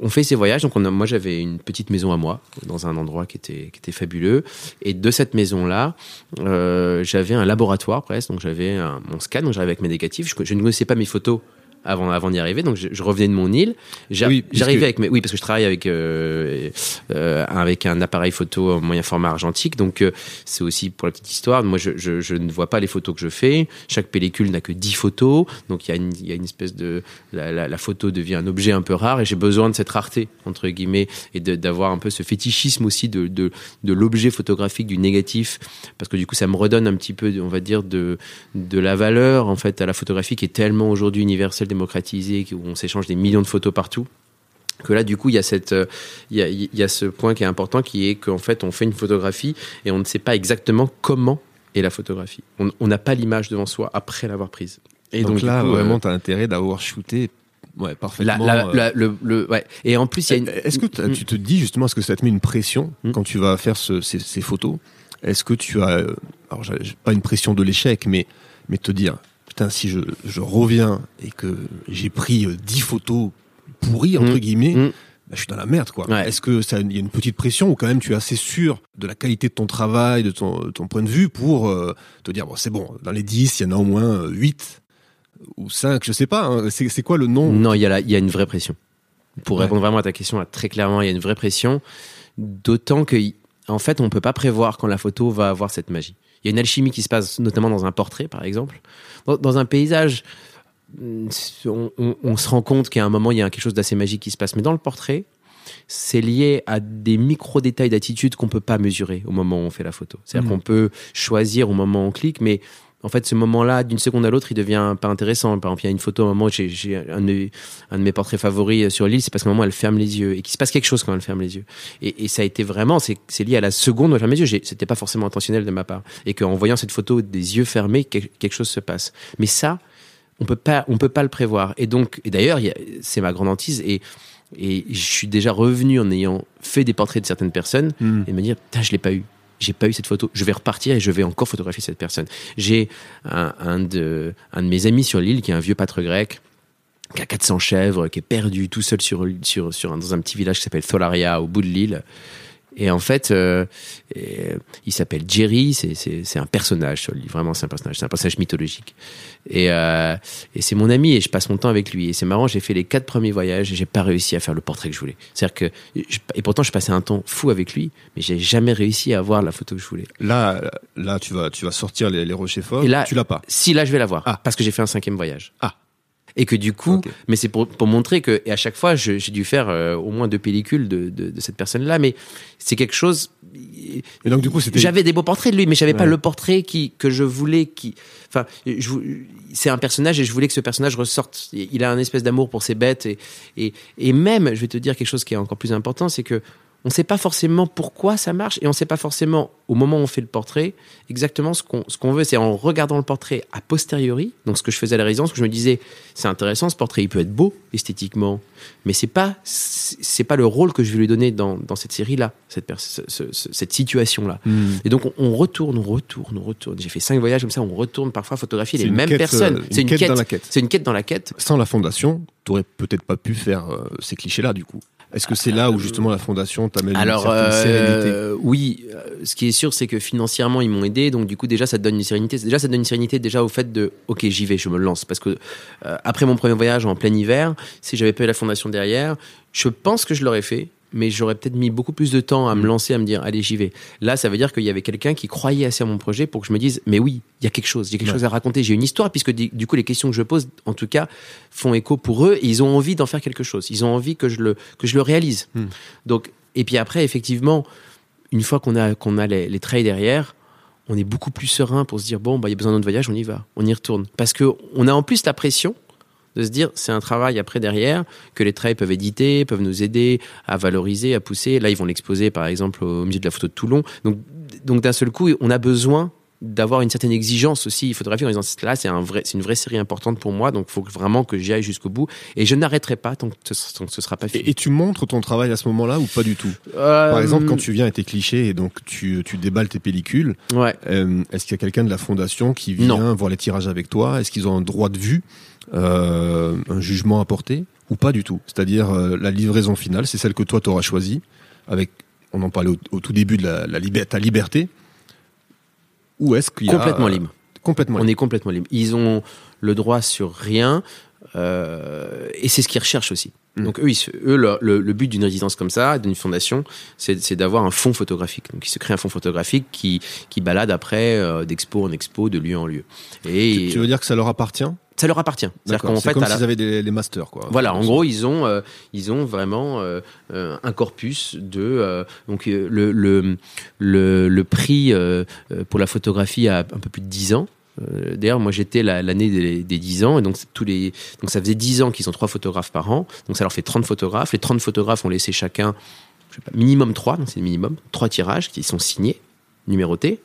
on fait ces voyages. Donc, on a, moi, j'avais une petite maison à moi, dans un endroit qui était, qui était fabuleux. Et de cette maison-là, euh, j'avais un laboratoire presque donc j'avais mon scan, donc j'arrivais avec mes négatifs. Je, ne connaissais pas mes photos avant, avant d'y arriver. Donc, je, je, revenais de mon île. J'arrivais oui, avec mes, oui, parce que je travaille avec, euh, euh, avec un appareil photo moyen format argentique. Donc, euh, c'est aussi pour la petite histoire. Moi, je, je, je, ne vois pas les photos que je fais. Chaque pellicule n'a que 10 photos. Donc, il y a une, il y a une espèce de, la, la, la, photo devient un objet un peu rare et j'ai besoin de cette rareté, entre guillemets, et d'avoir un peu ce fétichisme aussi de, de, de l'objet photographique, du négatif. Parce que du coup, ça me redonne un petit peu, on va dire, de, de la valeur, en fait, à la photographie qui est tellement aujourd'hui universelle démocratisé, où on s'échange des millions de photos partout que là du coup il y a cette il y a, il y a ce point qui est important qui est qu'en fait on fait une photographie et on ne sait pas exactement comment est la photographie. On n'a pas l'image devant soi après l'avoir prise. Et donc, donc là coup, vraiment euh, tu as intérêt d'avoir shooté ouais parfaitement la, la, la, le, le, ouais. Et en plus il y a une... est-ce que tu te dis justement est-ce que ça te met une pression mmh. quand tu vas faire ce, ces, ces, photos? Est-ce que tu as alors pas une pression de l'échec mais mais te dire putain, si je, je reviens et que j'ai pris 10 euh, photos pourries, entre mmh. guillemets, mmh. Bah, je suis dans la merde, quoi. Ouais. Est-ce que ça, il y a une petite pression ou quand même tu es assez sûr de la qualité de ton travail, de ton, de ton point de vue pour euh, te dire, bon, c'est bon, dans les 10, il y en a au moins 8 ou 5, je sais pas, hein. c'est quoi le nom? Non, il y, a la, il y a une vraie pression. Pour ouais. répondre vraiment à ta question, là, très clairement, il y a une vraie pression, d'autant que, en fait, on peut pas prévoir quand la photo va avoir cette magie. Il y a une alchimie qui se passe notamment dans un portrait, par exemple. Dans, dans un paysage, on, on, on se rend compte qu'à un moment, il y a quelque chose d'assez magique qui se passe. Mais dans le portrait, c'est lié à des micro-détails d'attitude qu'on peut pas mesurer au moment où on fait la photo. C'est-à-dire mmh. qu'on peut choisir au moment où on clique, mais en fait, ce moment-là, d'une seconde à l'autre, il devient pas intéressant. Par exemple, il y a une photo, à un moment, j'ai un, un, de mes portraits favoris sur l'île, c'est parce qu'à un moment, elle ferme les yeux et qu'il se passe quelque chose quand elle ferme les yeux. Et, et ça a été vraiment, c'est lié à la seconde où elle ferme les yeux. C'était pas forcément intentionnel de ma part. Et qu'en voyant cette photo des yeux fermés, quelque chose se passe. Mais ça, on peut pas, on peut pas le prévoir. Et donc, et d'ailleurs, c'est ma grande hantise et et je suis déjà revenu en ayant fait des portraits de certaines personnes mmh. et me dire, putain, je l'ai pas eu j'ai pas eu cette photo. Je vais repartir et je vais encore photographier cette personne. J'ai un, de, mes amis sur l'île qui est un vieux pâtre grec qui a 400 chèvres, qui est perdu tout seul sur dans un petit village qui s'appelle Tholaria au bout de l'île. Et en fait, euh, et, il s'appelle Jerry, c'est un personnage vraiment c'est un personnage, c'est un personnage mythologique. Et, euh, et c'est mon ami et je passe mon temps avec lui. Et c'est marrant, j'ai fait les quatre premiers voyages et j'ai pas réussi à faire le portrait que je voulais. C'est-à-dire que, je, et pourtant je passais un temps fou avec lui, mais j'ai jamais réussi à avoir la photo que je voulais. Là, là tu vas, tu vas sortir les, les rochers forts, et là, tu l'as pas Si, là je vais l'avoir, ah. parce que j'ai fait un cinquième voyage. Ah et que du coup, okay. mais c'est pour, pour montrer que, et à chaque fois, j'ai dû faire euh, au moins deux pellicules de, de, de cette personne-là, mais c'est quelque chose. Et donc du coup, c'était. J'avais des beaux portraits de lui, mais j'avais ouais. pas le portrait qui que je voulais, qui, enfin, c'est un personnage et je voulais que ce personnage ressorte. Il a un espèce d'amour pour ses bêtes et, et et même, je vais te dire quelque chose qui est encore plus important, c'est que on ne sait pas forcément pourquoi ça marche et on ne sait pas forcément au moment où on fait le portrait exactement ce qu'on ce qu'on veut. C'est en regardant le portrait a posteriori, donc ce que je faisais à la résidence, où je me disais c'est intéressant ce portrait, il peut être beau esthétiquement, mais c'est pas c'est pas le rôle que je vais lui donner dans, dans cette série là, cette ce, ce, cette situation là. Hmm. Mm. Et donc on, on, retourne, on retourne, on retourne. J'ai fait cinq voyages comme ça, on retourne parfois photographier les mêmes quête, personnes. Euh, c'est une, quête, dans la quête. C'est une quête dans la quête. Sans la fondation, tu aurais peut-être pas pu faire euh, ces clichés là du coup. Est-ce que c'est là où justement la fondation t'amène une certaine euh, sérénité Oui, ce qui est sûr, c'est que financièrement ils m'ont aidé, donc du coup déjà ça te donne une sérénité. Déjà ça te donne une sérénité déjà au fait de, ok j'y vais, je me lance, parce que euh, après mon premier voyage en plein hiver, si j'avais pas eu la fondation derrière, je pense que je l'aurais fait, mais j'aurais peut-être mis beaucoup plus de temps à me lancer, à me dire, allez, j'y vais. Là, ça veut dire qu'il y avait quelqu'un qui croyait assez à mon projet pour que je me dise, mais oui, il y a quelque chose, j'ai quelque ouais. chose à raconter, j'ai une histoire, puisque du coup, les questions que je pose, en tout cas, font écho pour eux, et ils ont envie d'en faire quelque chose. Ils ont envie que je le, que je le réalise. Mm. Donc, et puis après, effectivement, une fois qu'on a, qu'on a les, les trails derrière, on est beaucoup plus serein pour se dire, bon, bah, il y a besoin d'un voyage, on y va, on y retourne. Parce que on a en plus la pression, de se dire c'est un travail après derrière que les traits peuvent éditer, peuvent nous aider à valoriser, à pousser. Là, ils vont l'exposer par exemple au musée de la photo de Toulon. Donc, donc d'un seul coup, on a besoin d'avoir une certaine exigence aussi photographique en disant là c'est un vrai c'est une vraie série importante pour moi donc il faut vraiment que j'y aille jusqu'au bout et je n'arrêterai pas tant que ce, tant que ce sera pas fini et, et, tu montres ton travail à ce moment-là ou pas du tout? Euh, par exemple quand tu viens à tes clichés et donc tu, tu déballes tes pellicules ouais. euh, est-ce qu'il y a quelqu'un de la fondation qui vient non. voir les tirages avec toi? Est-ce qu'ils ont un droit de vue? Euh, un jugement à porter ou pas du tout C'est-à-dire euh, la livraison finale, c'est celle que toi t'auras choisie avec, on en parlait au, au tout début de la, la liber ta liberté. Ou est-ce qu'il y a complètement libre Complètement. On est complètement libre. Ils ont le droit sur rien. Euh, et c'est ce qu'ils recherchent aussi. Mmh. Donc eux, eux le, but d'une résidence comme ça, d'une fondation, c'est d'avoir un fonds photographique. Donc ils se créent un fonds photographique qui, qui balade après euh, d'expo en expo, de lieu en lieu. Et tu, veux dire que ça leur appartient? Ça leur appartient. C'est comme s'ils avaient des, les masters, quoi. Voilà, en gros, ils ont, euh, ils ont vraiment euh, un corpus de. donc, le, le, le, le prix pour la photographie a un peu plus de 10 ans. Euh, d'ailleurs, moi j'étais l'année des, des, 10 ans, et donc, tous les, donc ça faisait 10 ans qu'ils sont trois photographes par an, donc ça leur fait 30 photographes. Les 30 photographes ont laissé chacun, je sais pas, minimum 3, donc c'est le minimum, 3 tirages qui sont signés, numérotés,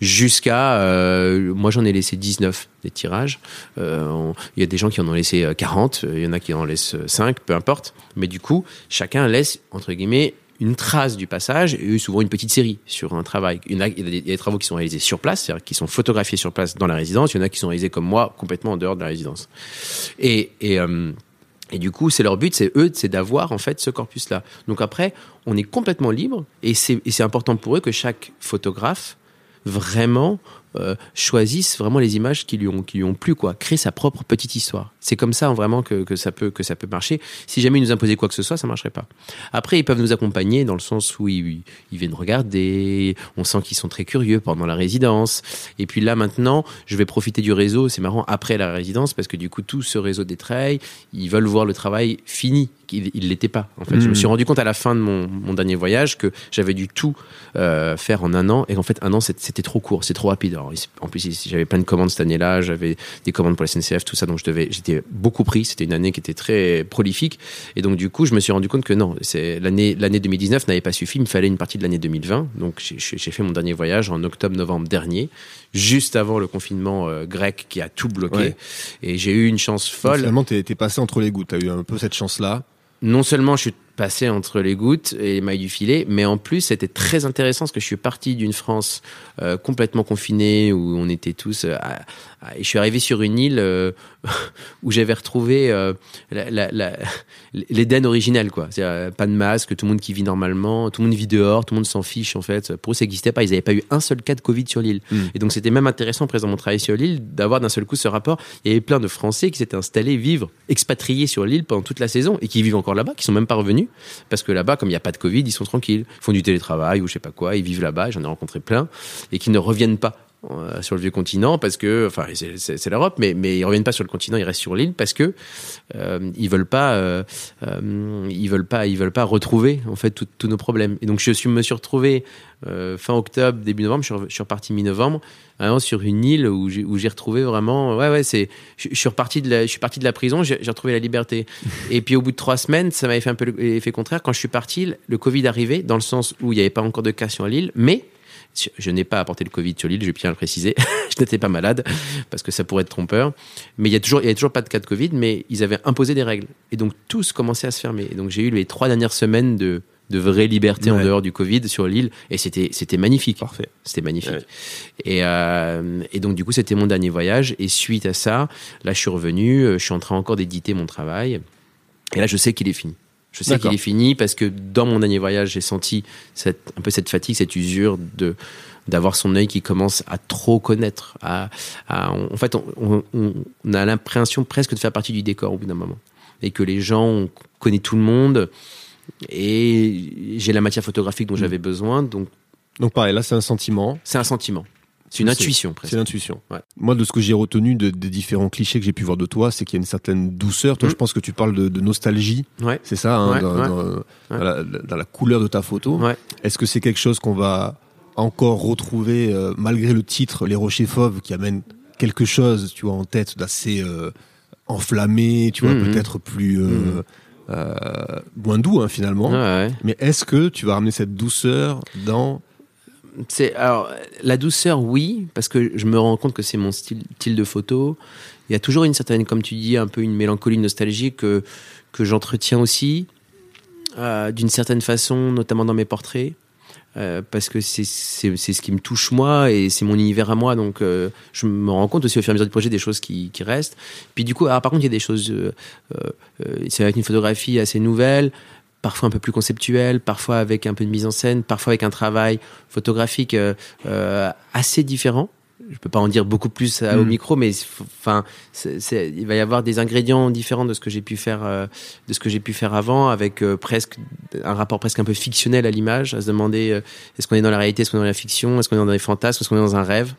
jusqu'à, euh, moi j'en ai laissé 19 des tirages. Euh, il y a des gens qui en ont laissé 40, il y en a qui en laissent 5, peu importe. Mais du coup, chacun laisse, entre guillemets, une trace du passage et souvent une petite série sur un travail. Il y, a, des, travaux qui sont réalisés sur place, c'est-à-dire qui sont photographiés sur place dans la résidence. Il y en a qui sont réalisés comme moi, complètement en dehors de la résidence. Et, et, euh, et du coup, c'est leur but, c'est eux, c'est d'avoir en fait ce corpus-là. Donc après, on est complètement libre et c'est important pour eux que chaque photographe vraiment euh, choisissent vraiment les images qui lui ont qui lui ont plu quoi, créer sa propre petite histoire. C'est comme ça vraiment que, que ça peut que ça peut marcher. Si jamais ils nous imposaient quoi que ce soit, ça marcherait pas. Après, ils peuvent nous accompagner dans le sens où ils, ils viennent regarder, on sent qu'ils sont très curieux pendant la résidence. Et puis là maintenant, je vais profiter du réseau, c'est marrant après la résidence parce que du coup tout ce réseau des ils veulent voir le travail fini il l'était pas. En fait, je me suis hmm. rendu compte à la fin de mon, mon dernier voyage que j'avais dû tout euh, faire en un an et qu'en fait un an c'était trop court, c'est trop rapide. en plus, j'avais plein de commandes cette année-là, j'avais des commandes pour la SNCF, tout ça, donc je devais, j'étais beaucoup pris. C'était une année qui était très prolifique et donc du coup, je me suis rendu compte que non, c'est l'année l'année 2019 n'avait pas suffi, il me fallait une partie de l'année 2020. Donc j'ai fait mon dernier voyage en octobre-novembre dernier, juste avant le confinement euh, grec qui a tout bloqué. Et j'ai eu une chance folle. Donc, finalement, t'es passé entre les gouttes. T'as eu un peu cette chance-là non seulement je suis passé entre les gouttes et les mailles du filet, mais en plus c'était très intéressant parce que je suis parti d'une France euh, complètement confinée où on était tous. Euh, je suis arrivé sur une île euh, où j'avais retrouvé l'Éden originel, quoi. C'est pas de masque, tout le monde qui vit normalement, tout le monde vit dehors, tout le monde s'en fiche en fait. Pour eux, ça n'existait pas. Ils n'avaient pas eu un seul cas de Covid sur l'île. Hmm. Et donc c'était même intéressant, présent mon travail sur l'île, d'avoir d'un seul coup ce rapport. Il y avait plein de Français qui s'étaient installés, vivre, expatriés sur l'île pendant toute la saison et qui vivent encore là-bas, qui sont même pas revenus parce que là-bas, comme il n'y a pas de Covid, ils sont tranquilles, ils font du télétravail ou je sais pas quoi, ils vivent là-bas. J'en ai rencontré plein et qui ne reviennent pas euh, sur le vieux continent parce que enfin c'est l'Europe mais mais ils reviennent pas sur le continent ils restent sur l'île parce que euh, ils veulent pas euh, euh, ils veulent pas ils veulent pas retrouver en fait tous nos problèmes. Et donc je suis me suis retrouvé euh, fin octobre début novembre je suis, reparti mi-novembre sur une île où j'ai retrouvé vraiment ouais ouais c'est je, je, suis reparti de la je suis parti de la prison j'ai retrouvé la liberté. Et puis au bout de trois semaines ça m'avait fait un peu l'effet contraire. Quand je suis parti le Covid arrivait dans le sens où il n'y avait pas encore de cas sur l'île mais je n'ai pas apporté le Covid sur l'île, je vais bien le préciser. je n'étais pas malade parce que ça pourrait être trompeur. Mais il y a toujours, il y a toujours pas de cas de Covid, mais ils avaient imposé des règles. Et donc tous commençaient à se fermer. Et donc j'ai eu les trois dernières semaines de, de vraie liberté en dehors du Covid sur l'île. Et c'était c'était magnifique. Parfait. C'était magnifique. Et euh, et donc du coup c'était mon dernier voyage. Et suite à ça là je suis revenu. Euh, je suis en train encore d'éditer mon travail. Et là je sais qu'il est fini je sais qu'il est fini parce que dans mon dernier voyage, j'ai senti cette, un peu cette fatigue, cette usure de d'avoir son œil qui commence à trop connaître. À, en fait, on, on, a l'impression presque de faire partie du décor au bout d'un moment. Et que les gens, on connaît tout le monde. Et j'ai la matière photographique dont mm. j'avais besoin. Donc, donc pareil, là, c'est un sentiment. C'est un sentiment. C'est une intuition, presque. C'est l'intuition. Ouais. Moi, de ce que j'ai retenu de, des différents clichés que j'ai pu voir de toi, c'est qu'il y a une certaine douceur. Toi, mm. je pense que tu parles de, de nostalgie. Ouais. C'est ça, hein, dans, dans, la, dans, la, couleur de ta photo. Est-ce que c'est quelque chose qu'on va encore retrouver, euh, malgré le titre, Les Rochers Fauves, qui amène quelque chose, tu vois, en tête d'assez euh, enflammé, tu vois, mm, mm. peut-être plus... Euh, euh, moins doux hein, finalement. Mais est-ce que tu vas ramener cette douceur dans c'est alors la douceur, oui, parce que je me rends compte que c'est mon style, de photo. Il y a toujours une certaine, comme tu dis, un peu une mélancolie, une nostalgie que que j'entretiens aussi, euh, d'une certaine façon, notamment dans mes portraits. Euh, parce que c'est ce qui me touche moi et c'est mon univers à moi donc euh, je me rends compte aussi au fur et à mesure du projet des choses qui, qui restent puis du coup par contre il y a des choses c'est avec une photographie assez nouvelle parfois un peu plus conceptuel, parfois avec un peu de mise en scène, parfois avec un travail photographique euh, euh assez différent. je peux pas en dire beaucoup plus au Mm. micro, mais enfin, il va y avoir des ingrédients différents de ce que j'ai pu faire, euh, de ce que j'ai pu faire avant, avec euh, presque un rapport presque un peu fictionnel à l'image, à se demander euh, est-ce qu'on est dans la réalité, est-ce qu'on est dans la fiction, est-ce qu'on est dans des fantasmes, est-ce qu'on est dans un rêve.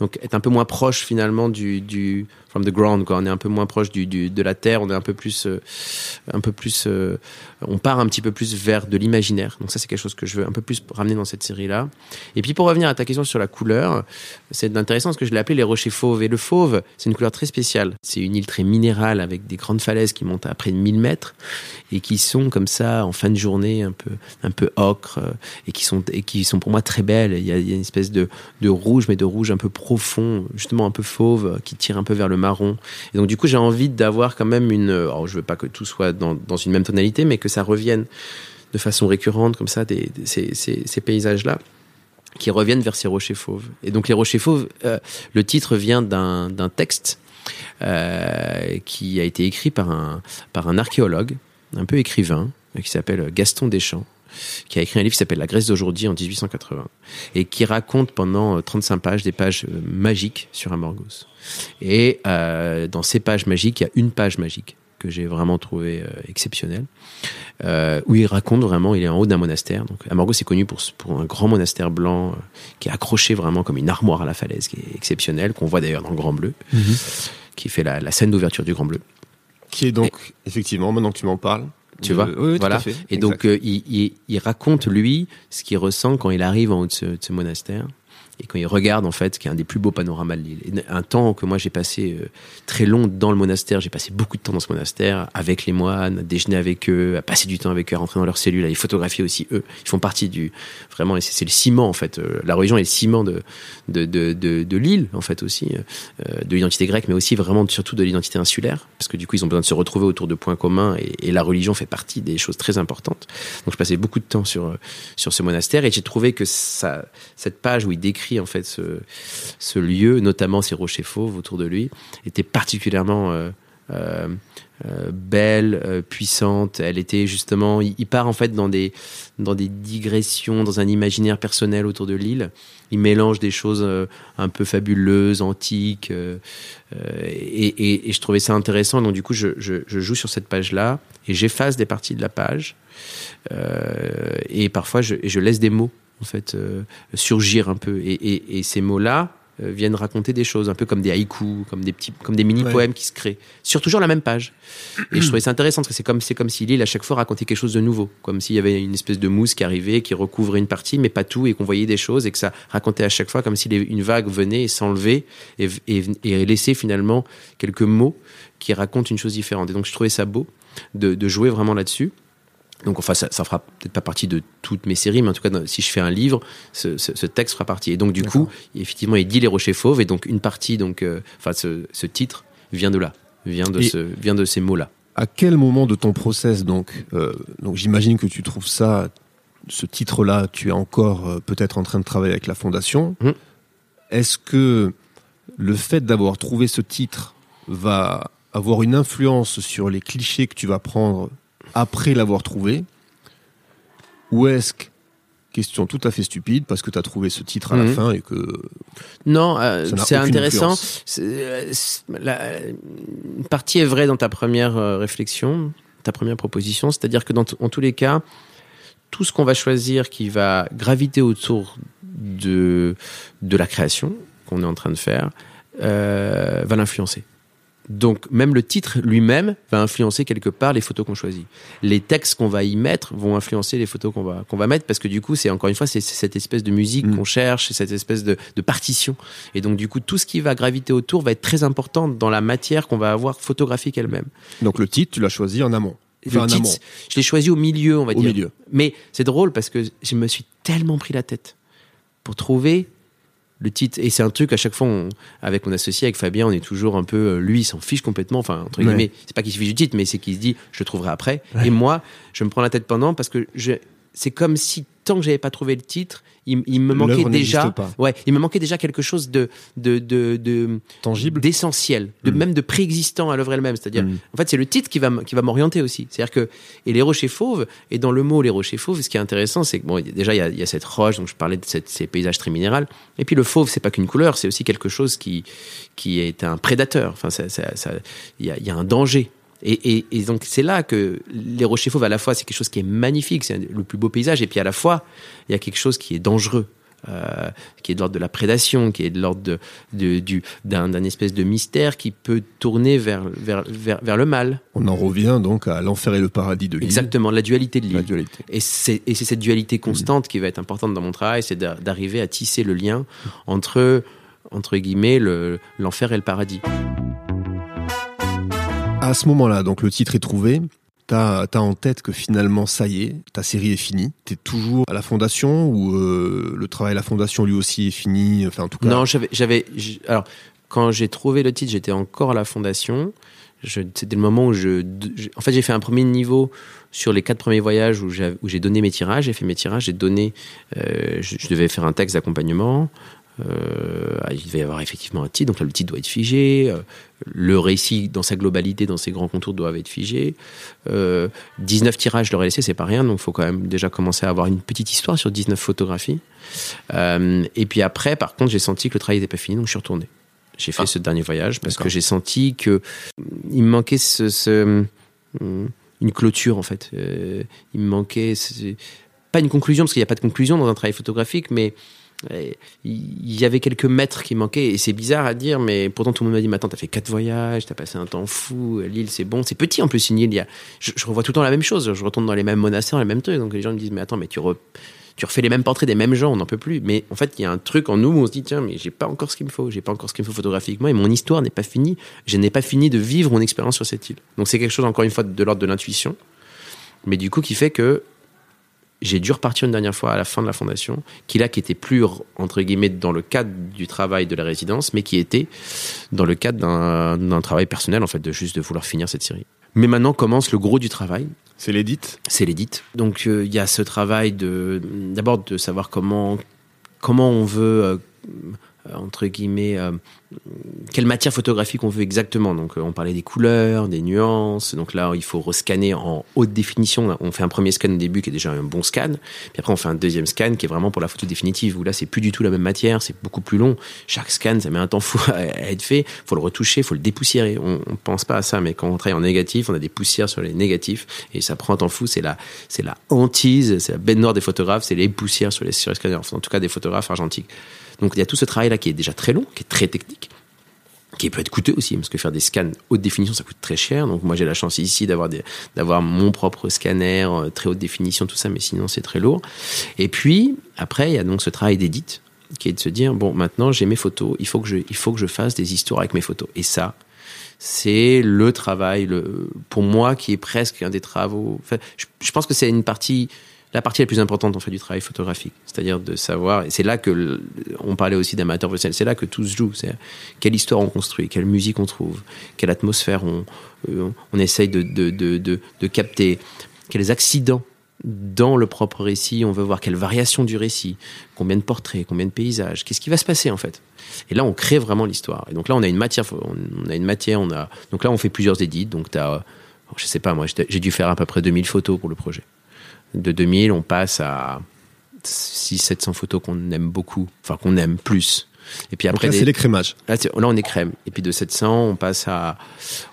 Donc être un peu moins proche finalement du, du from the ground quoi. On est un peu moins proche du, du de la terre. On est un peu plus euh, un peu plus euh, on part un petit peu plus vers de l'imaginaire. Donc ça c'est quelque chose que je veux un peu plus ramener dans cette série là. Et puis pour revenir à ta question sur la couleur, c'est intéressant parce que je l'ai appelé les rochers fauves et le fauve c'est une couleur très spéciale. C'est une île très minérale avec des grandes falaises qui montent à près de 1000 mètres et qui sont comme ça en fin de journée un peu un peu ocre euh, et qui sont et qui sont pour moi très belles. Il y a, il y a une espèce de de rouge mais de rouge un peu profond, justement un peu fauve, qui tire un peu vers le marron. Et donc du coup, j'ai envie d'avoir quand même une. Alors, je veux pas que tout soit dans, une même tonalité, mais que ça revienne de façon récurrente comme ça, ces, paysages-là qui reviennent vers ces rochers fauves. Et donc les rochers fauves, euh, le titre vient d'un texte euh, qui a été écrit par un, par un archéologue, un peu écrivain, qui s'appelle Gaston Deschamps, qui a écrit un livre qui s'appelle La Grèce d'aujourd'hui en 1880, et qui raconte pendant euh, 35 pages des pages euh, magiques sur Amorgos. Et euh, dans ces pages magiques, il y a une page magique que j'ai vraiment trouvé euh, exceptionnelle, euh, où il raconte vraiment, il est en haut d'un monastère. Donc Amorgos est connu pour, pour un grand monastère blanc euh, qui est accroché vraiment comme une armoire à la falaise, qui est exceptionnel, qu'on voit d'ailleurs dans le Grand Bleu, qui fait la, la scène d'ouverture du Grand Bleu. Qui est donc, effectivement, maintenant que tu m'en parles. Tu vois, oui, oui, tout voilà. à fait. Et donc, euh, il, il- il raconte, lui, ce qu'il ressent quand il arrive en haut de ce, de ce monastère. Et quand il regarde, en fait, qui est un des plus beaux panoramas de l'île. Un temps que moi j'ai passé euh, très long dans le monastère, j'ai passé beaucoup de temps dans ce monastère, avec les moines, à déjeuner avec eux, à passer du temps avec eux, à rentrer dans leurs cellules, à les photographier aussi, eux. Ils font partie du. Vraiment, c'est le ciment, en fait. Euh, La religion est le ciment de, de, de, de, l'île, en fait, aussi. euh, de l'identité grecque, mais aussi vraiment, surtout de l'identité insulaire. Parce que du coup, ils ont besoin de se retrouver autour de points communs et, la religion fait partie des choses très importantes. Donc, je passais beaucoup de temps sur, sur ce monastère et j'ai trouvé que ça, cette page où il décrit, en fait, ce, lieu, notamment ces rochers fauves autour de lui, était particulièrement euh, euh, euh, belle, puissante. Elle était justement, il, part en fait dans des dans des digressions, dans un imaginaire personnel autour de l'île. Il mélange des choses un peu fabuleuses, antiques, et, je trouvais ça intéressant. Donc du coup, je, joue sur cette page-là et j'efface des parties de la page. Et parfois, je laisse des mots en fait euh, surgir un peu. Et, et- et ces mots-là euh, viennent raconter des choses, un peu comme des haïkus, comme des petits, comme des mini poèmes qui se créent sur toujours la même page. Et je trouvais ça intéressant parce que c'est comme c'est comme si l'île à chaque fois racontait quelque chose de nouveau, comme s'il y avait une espèce de mousse qui arrivait, qui recouvrait une partie, mais pas tout, et qu'on voyait des choses et que ça racontait à chaque fois comme si les- une vague venait et s'enlevait et, et, et laissait finalement quelques mots qui racontent une chose différente. Et donc je trouvais ça beau de, de jouer vraiment là-dessus. Donc, enfin, ça, ça fera peut-être pas partie de toutes mes séries, mais en tout cas, si je fais un livre, ce, ce- ce texte fera partie. Et donc, du coup, effectivement, il dit les rochers fauves, et donc une partie, donc, euh, enfin, ce, ce titre vient de là, vient de Et- ce, vient de ces mots-là. À quel moment de ton process, donc, euh, donc j'imagine que tu trouves ça, ce titre-là, tu es encore euh, peut-être en train de travailler avec la fondation. Mhm. Est-ce que le fait d'avoir trouvé ce titre va avoir une influence sur les clichés que tu vas prendre après l'avoir trouvé Ou est-ce que, question tout à fait stupide, parce que tu as trouvé ce titre à la Mhm. fin et que Non, euh, c'est intéressant. euh, la- une partie est vraie dans ta première euh, réflexion, ta première proposition, c'est-à-dire que dans en tous les cas, tout ce qu'on va choisir qui va graviter autour de, de la création qu'on est en train de faire va l'influencer. Donc même le titre lui-même va influencer quelque part les photos qu'on choisit. Les textes qu'on va y mettre vont influencer les photos qu'on va qu'on va mettre parce que du coup c'est encore une fois c'est cette espèce de musique Mm. qu'on cherche, c'est cette espèce de, de partition. Et donc du coup tout ce qui va graviter autour va être très important dans la matière qu'on va avoir photographique elle-même. donc le titre tu l'as choisi en amont. Enfin, Le en titre, amont. je l'ai choisi au milieu, on va Au dire. milieu. Mais c'est drôle parce que je me suis tellement pris la tête pour trouver le titre. Et c'est un truc à chaque fois, on- avec mon associé, avec Fabien, on est toujours un peu, euh, lui, il s'en fiche complètement. Enfin, entre Ouais. guillemets, c'est pas qu'il se fiche du titre, mais c'est qu'il se dit, je le trouverai après. Et moi, je me prends la tête pendant parce que je, c'est comme si tant que j'avais pas trouvé le titre, il, il me manquait déjà, pas. ouais, il me manquait déjà quelque chose de de de, de Tangible. d'essentiel, de Mm. même de préexistant à l'œuvre elle-même. C'est-à-dire, Mm. en fait, c'est le titre qui va qui va m'orienter aussi. C'est-à-dire que et les rochers fauves et dans le mot les rochers fauves, ce qui est intéressant, c'est que bon, déjà il y a, il y a cette roche, donc je parlais de cette, ces paysages très minéraux. Et puis le fauve, c'est pas qu'une couleur, c'est aussi quelque chose qui qui est un prédateur. Enfin, ça, ça, ça- il y a, il y a un danger. Et, et, et donc c'est là que les rochers fauves à la fois c'est quelque chose qui est magnifique, c'est le plus beau paysage, et puis à la fois il y a quelque chose qui est dangereux. euh, qui est de l'ordre de la prédation, qui est de l'ordre de, de- du d'un d'un espèce de mystère qui peut tourner vers vers vers, vers le mal. On en revient donc à l'enfer et le paradis de l'île. Exactement, la dualité de La l'île. dualité. Et c'est et c'est cette dualité constante qui va être importante dans mon travail, c'est d'a- d'arriver à tisser le lien entre entre guillemets le l'enfer et le paradis. À ce moment-là, donc le titre est trouvé. T'as as en tête que finalement, ça y est, ta série est finie. T'es toujours à la fondation ou euh, le travail à la fondation lui aussi est fini? Enfin, en tout cas, Non, j'avais, alors quand j'ai trouvé le titre, j'étais encore à la fondation. C'était le moment où je, en fait, j'ai fait un premier niveau sur les quatre premiers voyages où j'ai, donné mes tirages. J'ai fait mes tirages, j'ai donné, euh, je, devais faire un texte d'accompagnement. Euh, il devait y avoir effectivement un titre, donc là le titre doit être figé. Le récit dans sa globalité, dans ses grands contours, doivent être figés. Euh, 19 tirages, ai laissé, c'est pas rien, donc il faut quand même déjà commencer à avoir une petite histoire sur 19 photographies. Euh, et puis après, par contre, j'ai senti que le travail n'était pas fini, donc je suis retourné. J'ai fait Ah. ce dernier voyage parce que j'ai senti que mm, il me manquait ce, ce- mm, une clôture en fait. Euh, il me manquait ce- pas une conclusion parce qu'il n'y a pas de conclusion dans un travail photographique, mais euh, il y avait quelques mètres qui manquaient et c'est bizarre à dire, mais pourtant tout le monde m'a dit "Mais attends, t'as fait quatre voyages, t'as passé un temps fou, l'île c'est bon, c'est petit en plus une île. Il y a, je, revois tout le temps la même chose, je retourne dans les mêmes monastères, les mêmes trucs, donc les gens me disent mais attends, mais tu tu refais les mêmes portraits des mêmes gens, on n'en peut plus. Mais en fait, il y a un truc en nous où on se dit tiens, mais j'ai pas encore ce qu'il me faut, j'ai pas encore ce qu'il me faut photographiquement et mon histoire n'est pas finie. Je n'ai pas fini de vivre mon expérience sur cette île. Donc c'est quelque chose encore une fois de l'ordre de l'intuition, mais du coup qui fait que j'ai dû repartir une dernière fois à la fin de la fondation, qui là qui était plus entre guillemets dans le cadre du travail de la résidence, mais qui était dans le cadre d'un travail personnel en fait, de juste de vouloir finir cette série. Mais maintenant commence le gros du travail, c'est l'édite? c'est l'édite. Donc euh, il y a ce travail de d'abord de savoir comment comment on veut euh, entre guillemets euh, quelle matière photographique on veut exactement. Donc euh, on parlait des couleurs, des nuances. Donc là il faut rescanner en haute définition. On fait un premier scan au début qui est déjà un bon scan. Puis après on fait un deuxième scan qui est vraiment pour la photo définitive où là c'est plus du tout la même matière, c'est beaucoup plus long. Chaque scan ça met un temps fou à être fait. Faut le retoucher, faut le dépoussiérer. On, on pense pas à ça, mais quand on travaille en négatif, on a des poussières sur les négatifs et ça prend un temps fou. C'est la c'est la hantise, c'est la bête noire des photographes, c'est les poussières sur les, sur les scanners. Enfin, en tout cas des photographes argentiques. Donc il y a tout ce travail là qui est déjà très long, qui est très technique qui peut être coûteux aussi parce que faire des scans haute définition ça coûte très cher. Donc moi j'ai la chance ici d'avoir mon propre scanner euh, très haute définition tout ça mais sinon c'est très lourd. Et puis après il y a donc ce travail d'édite qui est de se dire bon maintenant j'ai mes photos il faut que je il faut que je fasse des histoires avec mes photos. Et ça c'est le travail le pour moi qui est presque un des travaux je pense que c'est une partie la partie la plus importante en fait du travail photographique, c'est-à-dire de savoir. Et c'est là que on parlait aussi d'amateur professionnel. C'est là que tout se joue. C'est quelle histoire on construit, quelle musique on trouve, quelle atmosphère on euh, on essaye de de, de, de de capter, quels accidents dans le propre récit on veut voir, quelle variation du récit, combien de portraits, combien de paysages, qu'est-ce qui va se passer en fait. Et là on crée vraiment l'histoire. Et donc là on a une matière, on a une matière, on a donc là on fait plusieurs édits. Donc t'as je sais pas moi j'ai dû faire à peu près 2000 photos pour le projet de 2000, on passe à 600-700 photos qu'on aime beaucoup, enfin qu'on aime plus. Et puis après, là, des- c'est l'écrémage. là, là, on est crème. Et puis de 700, on passe à,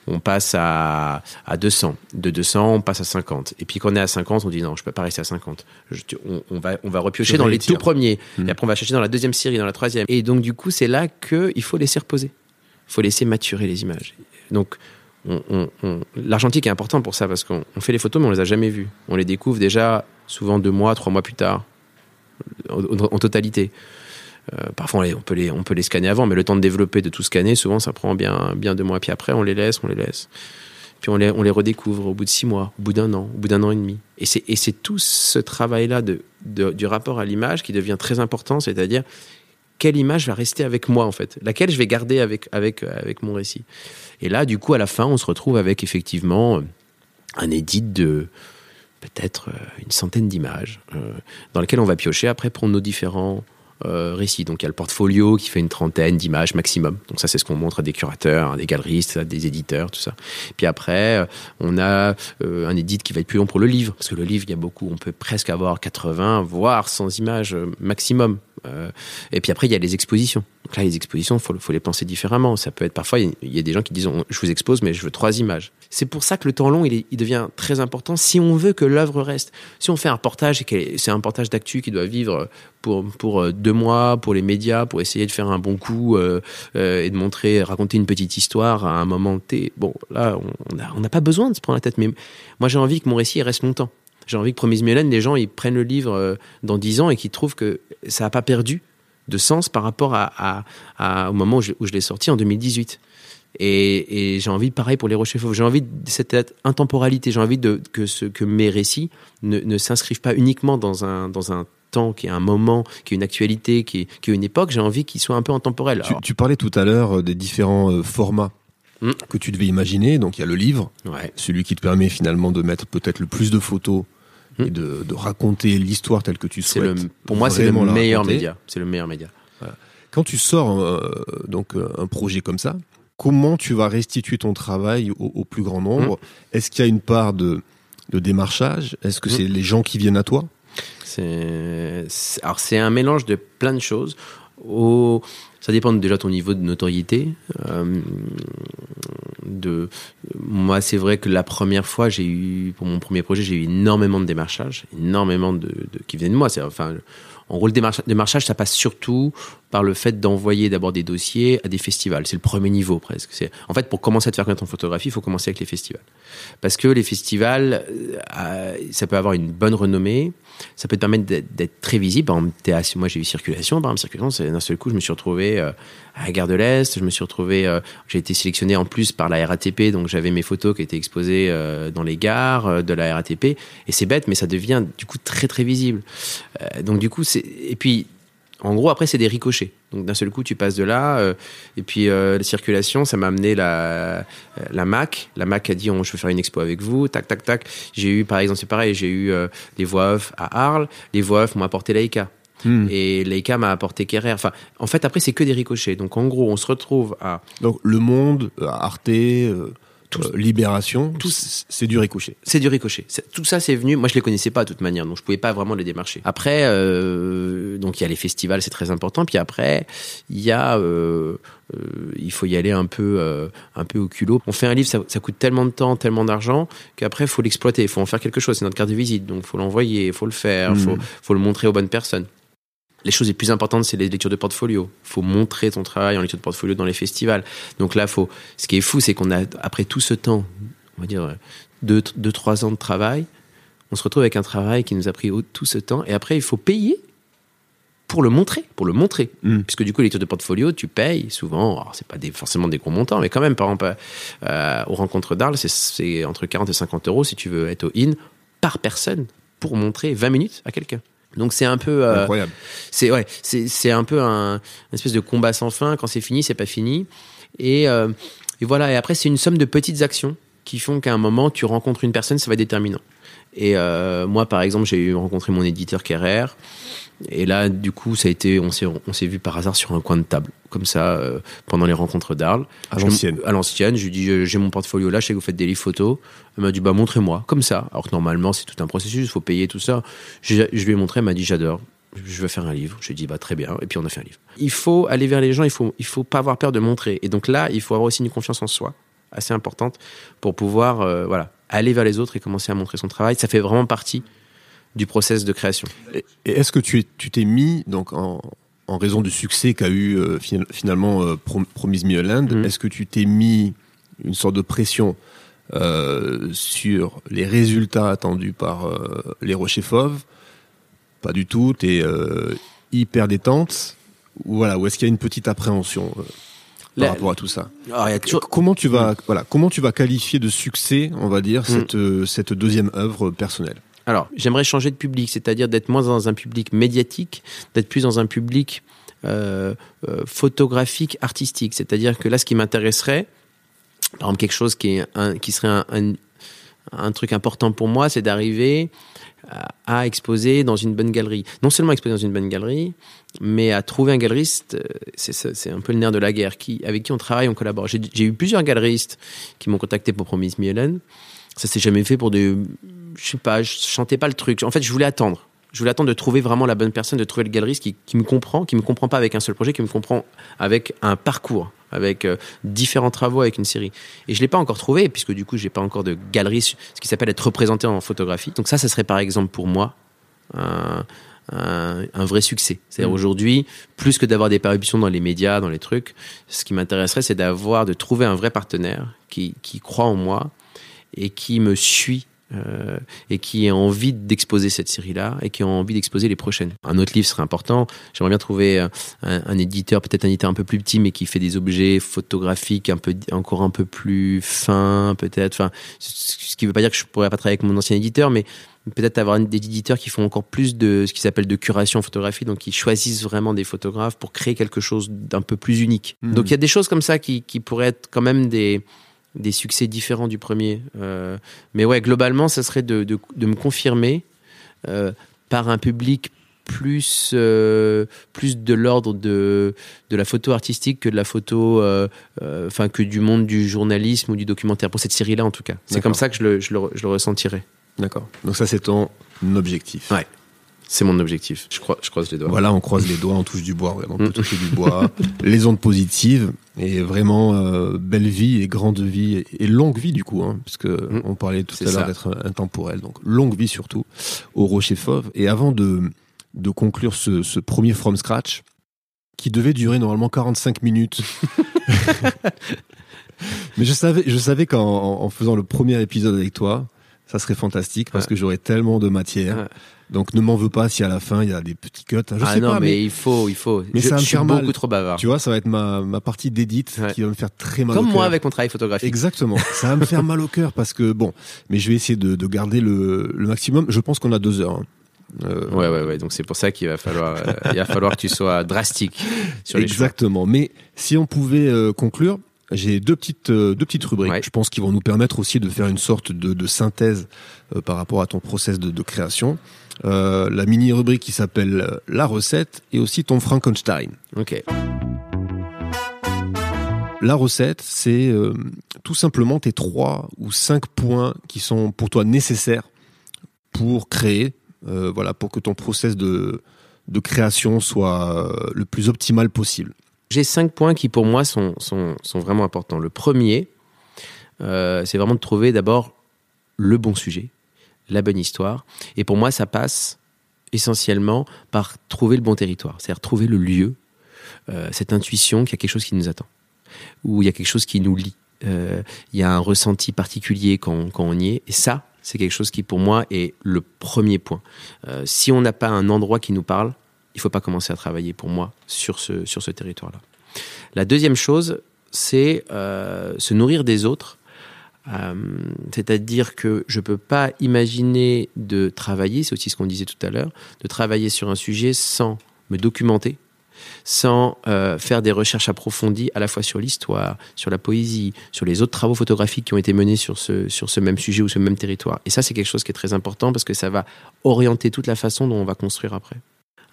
on passe à, à 200. De 200, on passe à 50. Et puis quand on est à 50, on dit non, je peux pas rester à 50. Je- tu- on, on va, on va repiocher dans les tout premiers. Mhm. Et après, on va chercher dans la deuxième série, dans la troisième. Et donc, du coup, c'est là que il faut laisser reposer. Il faut laisser maturer les images. Donc, l'argentique est important pour ça parce qu'on on fait les photos, mais on les a jamais vues. On les découvre déjà souvent deux mois, trois mois plus tard, en, totalité. Euh, parfois, on, peut les, on peut les scanner avant, mais le temps de développer, de tout scanner, souvent, ça prend bien, bien deux mois. Puis après, on les laisse, on les laisse. Puis on les, on les redécouvre au bout de six mois, au bout d'un an, au bout d'un an et demi. Et c'est, et c'est tout ce travail-là de, de- du rapport à l'image qui devient très important, c'est-à-dire quelle image va rester avec moi, en fait, laquelle je vais garder avec, avec, euh, avec mon récit? Et là, du coup, à la fin, on se retrouve avec effectivement euh, un édit de peut-être une centaine d'images dans lesquelles on va piocher après pour nos différents euh, récits. Donc il y a le portfolio qui fait une trentaine d'images maximum. Donc ça c'est ce qu'on montre à des curateurs, à des galeristes, à des éditeurs, tout ça. Puis après euh, on a euh, un édite qui va être plus long pour le livre parce que le livre il y a beaucoup, on peut presque avoir 80 voire 100 images maximum. Et puis après il y a les expositions. Donc là les expositions faut faut les penser différemment. Ça peut être parfois il y, a des gens qui disent je vous expose mais je veux trois images. C'est pour ça que le temps long il, il devient très important si on veut que l'œuvre reste. Si on fait un reportage et c'est un reportage d'actu qui doit vivre pour pour deux mois pour les médias pour essayer de faire un bon coup euh, euh, et de montrer, raconter une petite histoire à un moment T. Bon, là, on n'a pas besoin de se prendre la tête. Mais moi, j'ai envie que mon récit reste longtemps. J'ai envie que Promise Mélène, les gens, ils prennent le livre euh, dans dix ans et qu'ils trouvent que ça n'a pas perdu de sens par rapport à, à, au moment où je, l'ai sorti en 2018. Et, et j'ai envie, pareil pour les Rochers Fauves, j'ai envie de cette intemporalité, j'ai envie de, que, ce, que mes récits ne, ne s'inscrivent pas uniquement dans un, dans un temps, qui est un moment, qui est une actualité, qui est, qui est une époque, j'ai envie qu'il soit un peu intemporel. Tu, tu parlais tout à l'heure euh, des différents euh, formats hmm. que tu devais imaginer. Donc il y a le livre, ouais. celui qui te permet finalement de mettre peut-être le plus de photos. Et de, de raconter l'histoire telle que tu souhaites. Le, pour moi, c'est le meilleur média. C'est le meilleur média. Quand tu sors euh, donc un projet comme ça, comment tu vas restituer ton travail au, au plus grand nombre? Hmm. Est-ce qu'il y a une part de, de démarchage? Est-ce que c'est les gens qui viennent à toi? C'est alors c'est un mélange de plein de choses. Au, ça dépend déjà de ton niveau de notoriété. Euh, de moi, c'est vrai que la première fois, j'ai eu pour mon premier projet, j'ai eu énormément de démarchages, énormément de, qui venaient de moi. Enfin en gros, le démarchage, ça passe surtout par le fait d'envoyer d'abord des dossiers à des festivals. C'est le premier niveau presque. En fait pour commencer à te faire connaître en photographie, il faut commencer avec les festivals, parce que les festivals, euh, ça peut avoir une bonne renommée, ça peut te permettre d'être très visible. Moi j'ai eu circulation, par exemple circulation, d'un seul coup, je me suis retrouvé euh, à la gare de l'Est, je me suis retrouvé, euh, j'ai été sélectionné en plus par la RATP, donc j'avais mes photos qui étaient exposées dans les gares de la RATP, et c'est bête, mais ça devient du coup très très visible. donc du coup, c'est et puis en gros, après, c'est des ricochets. Donc, d'un seul coup, tu passes de là. Euh, et puis, euh, la circulation, ça m'a amené la, euh, la MAC. La MAC a dit, on, je veux faire une expo avec vous. Tac, tac, tac. J'ai eu, par exemple, c'est pareil, j'ai eu les voix off à Arles. Les voix off m'ont apporté Leica. Hmm. Et Leica m'a apporté Kerrer. Enfin, en fait, après, c'est que des ricochets. Donc, en gros, on se retrouve à... Donc, Le Monde, Arte... Euh, libération, c'est du ricochet. C'est du ricochet. Tout ça, c'est venu. Moi, je les connaissais pas de toute manière, donc je pouvais pas vraiment les démarcher. Après, euh, donc il y a les festivals, c'est très important. Puis après, il y a, euh, il faut y aller un peu, un peu au culot. On fait un livre, ça, coûte tellement de temps, tellement d'argent qu'après, il faut l'exploiter, il faut en faire quelque chose. C'est notre carte de visite, donc faut l'envoyer, il faut le faire, faut, mmh. faut le montrer aux bonnes personnes les choses les plus importantes, c'est les lectures de portfolio. Il faut montrer ton travail en lecture de portfolio dans les festivals. Donc là, faut. Ce qui est fou, c'est qu'on a après tout ce temps, on va dire deux, deux, trois ans de travail, on se retrouve avec un travail qui nous a pris tout ce temps, et après, il faut payer pour le montrer, pour le montrer. Mm. Puisque du coup, les lectures de portfolio, tu payes souvent, c'est pas des, forcément des gros montants, mais quand même, par exemple, euh, aux rencontres d'Arles, c'est entre 40 et 50 euros si tu veux être au IN par personne pour montrer 20 minutes à quelqu'un. Donc c'est un peu euh, incroyable. C'est ouais, c'est c'est un peu un une espèce de combat sans fin. Quand c'est fini, c'est pas fini. Et, euh, et voilà. Et après, c'est une somme de petites actions qui font qu'à un moment, tu rencontres une personne, ça va être déterminant. Et euh, moi, par exemple, j'ai eu rencontré mon éditeur Kerrer. Et là, du coup, ça a été, on s'est, on s'est vu par hasard sur un coin de table, comme ça, euh, pendant les rencontres d'Arles. À l'ancienne. À l'ancienne. Je lui dis, euh, j'ai mon portfolio là, je sais que vous faites des livres photos. Elle m'a dit, bah, montrez-moi, comme ça. Alors que normalement, c'est tout un processus, il faut payer tout ça. Je, je lui ai montré, elle m'a dit, j'adore. Je veux faire un livre. Je lui ai dit, bah, très bien. Et puis, on a fait un livre. Il faut aller vers les gens, il faut, il faut pas avoir peur de montrer. Et donc là, il faut avoir aussi une confiance en soi, assez importante, pour pouvoir, euh, voilà, aller vers les autres et commencer à montrer son travail. Ça fait vraiment partie du process de création. Et est-ce que tu t'es mis, donc en, en, raison du succès qu'a eu euh, finalement euh, Promise Me Land, mm. est-ce que tu t'es mis une sorte de pression euh, sur les résultats attendus par les Rochers Fauves? Pas du tout, tu es hyper détente? Ou voilà, ou est-ce qu'il y a une petite appréhension par rapport à tout ça? Comment tu vas, voilà, comment tu vas qualifier de succès, on va dire, mm. cette, cette deuxième œuvre personnelle? Alors, j'aimerais changer de public, c'est-à-dire d'être moins dans un public médiatique, d'être plus dans un public euh, euh, photographique, artistique. C'est-à-dire que là, ce qui m'intéresserait, par exemple, quelque chose qui, est qui serait un, un truc important pour moi, c'est d'arriver à exposer dans une bonne galerie. Non seulement exposer dans une bonne galerie, mais à trouver un galeriste, euh, c'est un peu le nerf de la guerre, qui, avec qui on travaille, on collabore. J'ai eu plusieurs galeristes qui m'ont contacté pour Promise Me. Ça s'est jamais fait pour des... Je sais pas, je chantais pas le truc. En fait, je voulais attendre. Je voulais attendre de trouver vraiment la bonne personne, de trouver le galeriste qui, qui me comprend, qui me comprend pas avec un seul projet, qui me comprend avec un parcours avec euh, différents travaux avec une série. Et je l'ai pas encore trouvé puisque du coup j'ai pas encore de galerie, ce qui s'appelle être représenté en photographie. Donc ça, ça serait par exemple pour moi un, un, vrai succès. C'est-à-dire mmh. aujourd'hui, plus que d'avoir des parutions dans les médias, dans les trucs, ce qui m'intéresserait, c'est d'avoir, de trouver un vrai partenaire qui, qui croit en moi et qui me suit euh, et qui a envie d'exposer cette série-là et qui a envie d'exposer les prochaines. Un autre livre serait important. J'aimerais bien trouver un, un éditeur, peut-être un éditeur un peu plus petit, mais qui fait des objets photographiques un peu encore un peu plus fins, peut-être. Enfin, ce qui ne veut pas dire que je pourrais pas travailler avec mon ancien éditeur, mais peut-être avoir des éditeurs qui font encore plus de ce qui s'appelle de curation en photographie, donc qui choisissent vraiment des photographes pour créer quelque chose d'un peu plus unique. Hmm. Donc il y a des choses comme ça qui, qui pourraient être quand même des des succès différents du premier. Euh, mais ouais, globalement, ça serait de, de, de me confirmer euh, par un public plus euh, plus de l'ordre de de la photo artistique que de la photo enfin que du monde du journalisme ou du documentaire. Pour cette série là en tout cas. C'est comme ça que je le, je le, je le ressentirais. D'accord. Donc ça c'est ton objectif. Ouais c'est mon objectif. Je, crois, je croise les doigts. Voilà, on croise les doigts, on touche du bois. on peut mm. toucher du bois. les ondes positives et vraiment euh, belle vie et grande vie et, longue vie du coup, hein, puisque mm. on parlait tout à l'heure d'être intemporel. Donc longue vie surtout au Rocher Fauve. Et avant de, de conclure ce, ce premier from scratch, qui devait durer normalement 45 minutes. Mais je savais, je savais qu'en en faisant le premier épisode avec toi, ça serait fantastique parce que j'aurais tellement de matière. Donc ne m'en veux pas si à la fin il y a des petits cuts. Je ah sais non, pas, mais, il faut, il faut. Mais ça me suis beaucoup trop bavard. Tu vois, ça va être ma, ma partie d'édite qui va me faire très mal. Comme au moi avec mon travail photographique. Exactement. ça va me faire mal au cœur parce que bon, mais je vais essayer de, de garder le, le maximum. Je pense qu'on a deux heures. Hein. Euh... Ouais, ouais, ouais. Donc c'est pour ça qu'il va falloir, euh, il va falloir que tu sois drastique sur les Exactement. Mais si on pouvait euh, conclure, j'ai deux petites euh, deux petites rubriques. Je pense qu'ils vont nous permettre aussi de faire une sorte de, de synthèse par rapport à ton process de, de création. Euh, la mini rubrique qui s'appelle euh, La recette et aussi ton Frankenstein. Ok. La recette, c'est euh, tout simplement tes trois ou cinq points qui sont pour toi nécessaires pour créer, voilà, pour que ton process de, de création soit le plus optimal possible. J'ai cinq points qui pour moi sont, sont, sont vraiment importants. Le premier, c'est vraiment de trouver d'abord le bon sujet, la bonne histoire. Et pour moi, ça passe essentiellement par trouver le bon territoire, c'est-à-dire trouver le lieu, euh, cette intuition qu'il y a quelque chose qui nous attend, ou il y a quelque chose qui nous lie. Euh, il y a un ressenti particulier quand, quand on y est. Et ça, c'est quelque chose qui, pour moi, est le premier point. Euh, si on n'a pas un endroit qui nous parle, il ne faut pas commencer à travailler, pour moi, sur ce, sur ce territoire-là. La deuxième chose, c'est se nourrir des autres euh, c'est-à-dire que je ne peux pas imaginer de travailler, c'est aussi ce qu'on disait tout à l'heure, de travailler sur un sujet sans me documenter, sans euh, faire des recherches approfondies à la fois sur l'histoire, sur la poésie, sur les autres travaux photographiques qui ont été menés sur ce, sur ce même sujet ou ce même territoire. Et ça, c'est quelque chose qui est très important parce que ça va orienter toute la façon dont on va construire après.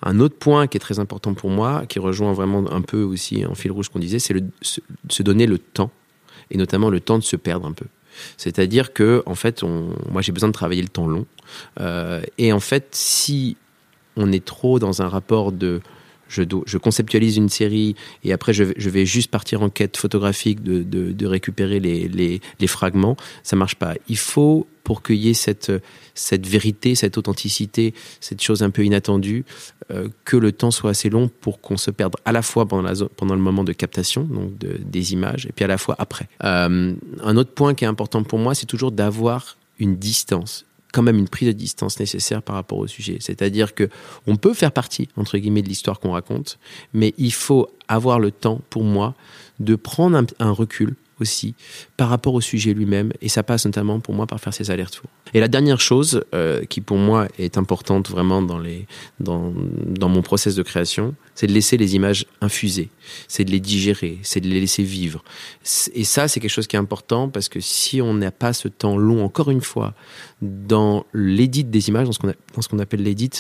Un autre point qui est très important pour moi, qui rejoint vraiment un peu aussi en fil rouge qu'on disait, c'est se donner le temps, et notamment le temps de se perdre un peu. C'est-à-dire que, en fait, moi j'ai besoin de travailler le temps long. Euh, et en fait, si on est trop dans un rapport de je, conceptualise une série et après je, vais juste partir en quête photographique de, récupérer les, fragments, ça marche pas. Il faut pour qu'il y ait cette, vérité, cette authenticité, cette chose un peu inattendue, euh, que le temps soit assez long pour qu'on se perde à la fois pendant, le moment de captation, donc de, des images, et puis à la fois après. Euh, un autre point qui est important pour moi, c'est toujours d'avoir une distance quand même une prise de distance nécessaire par rapport au sujet. C'est-à-dire que on peut faire partie entre guillemets de l'histoire qu'on raconte, mais il faut avoir le temps, pour moi, de prendre un, un recul aussi par rapport au sujet lui-même et ça passe notamment pour moi par faire ces allers-retours. Et la dernière chose euh, qui pour moi est importante vraiment dans, les, dans, dans mon process de création, c'est de laisser les images infuser, c'est de les digérer, c'est de les laisser vivre. Et ça, c'est quelque chose qui est important parce que si on n'a pas ce temps long, encore une fois, dans l'édit des images, dans ce qu'on, appelle l'édit,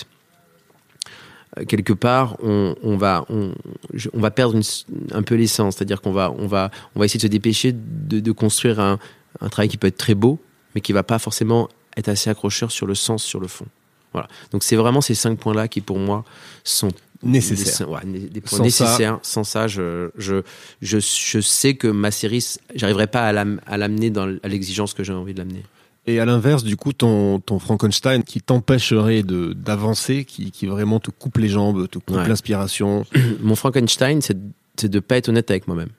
quelque part, on, on va, on, on, va perdre une, un peu l'essence. C'est-à-dire qu'on va, on va, on va essayer de se dépêcher de, de construire un, un, travail qui peut être très beau, mais qui va pas forcément être assez accrocheur sur le sens, sur le fond. Voilà. Donc c'est vraiment ces cinq points-là qui, pour moi, sont nécessaires. Des, ouais, des points Sans nécessaires. Ça... Sans ça, je, je, je, je, sais que ma série, j'arriverai pas à l'amener à l'exigence que j'ai envie de l'amener. Et à l'inverse, du coup, ton, ton Frankenstein qui t'empêcherait de d'avancer, qui, qui vraiment te coupe les jambes, te coupe ouais. l'inspiration. Mon Frankenstein, c'est de ne pas être honnête avec moi-même.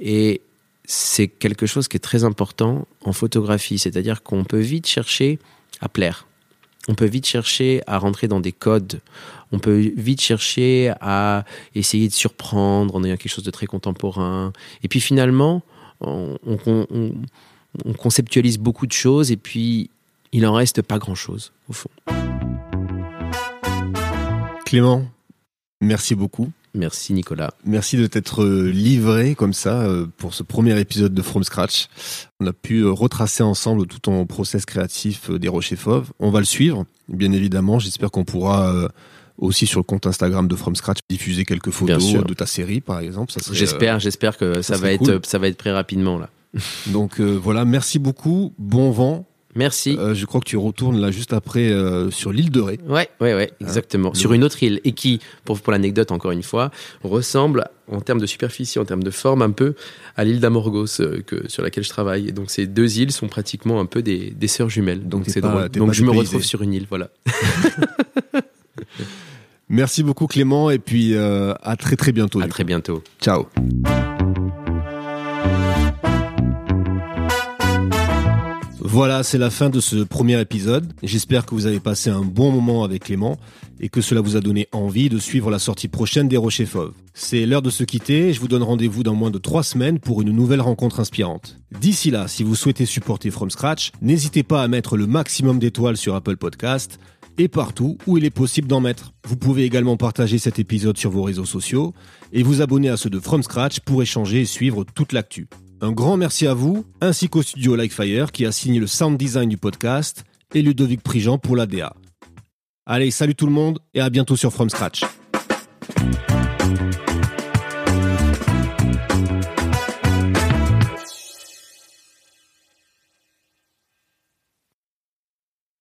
Et c'est quelque chose qui est très important en photographie, c'est-à-dire qu'on peut vite chercher à plaire. On peut vite chercher à rentrer dans des codes. On peut vite chercher à essayer de surprendre en ayant quelque chose de très contemporain. Et puis finalement, on, on, on on conceptualise beaucoup de choses et puis il en reste pas grand-chose au fond. Clément, merci beaucoup. Merci Nicolas. Merci de t'être livré comme ça euh, pour ce premier épisode de From Scratch. On a pu euh, retracer ensemble tout ton process créatif euh, des Rochers Fauves. On va le suivre, bien évidemment. J'espère qu'on pourra aussi sur le compte Instagram de From Scratch diffuser quelques photos de ta série par exemple. J'espère, j'espère que ça, ça va être cool. ça va être très rapidement là. Donc euh, voilà, merci beaucoup, bon vent. Merci. Euh, je crois que tu retournes là juste après euh, sur l'île de Ré. Ouais, ouais, ouais, exactement. Hein, sur une autre île et qui, pour, pour l'anecdote encore une fois, ressemble en termes de superficie, en termes de forme, un peu à l'île d'Amorgos euh, que sur laquelle je travaille. Et donc ces deux îles sont pratiquement un peu des, des sœurs jumelles. Donc c'est drôle. Donc je me retrouve sur une île, voilà. Merci beaucoup Clément et puis à très très bientôt. À très bientôt. Ciao. Voilà, c'est la fin de ce premier épisode. J'espère que vous avez passé un bon moment avec Clément et que cela vous a donné envie de suivre la sortie prochaine des Rochers Fauves. C'est l'heure de se quitter. Je vous donne rendez-vous dans moins de trois semaines pour une nouvelle rencontre inspirante. D'ici là, si vous souhaitez supporter From Scratch, n'hésitez pas à mettre le maximum d'étoiles sur Apple Podcast et partout où il est possible d'en mettre. Vous pouvez également partager cet épisode sur vos réseaux sociaux et vous abonner à ceux de From Scratch pour échanger et suivre toute l'actu. Un grand merci à vous, ainsi qu'au studio Likefire qui a signé le sound design du podcast et Ludovic Prigent pour la DA. Allez, salut tout le monde et à bientôt sur From Scratch.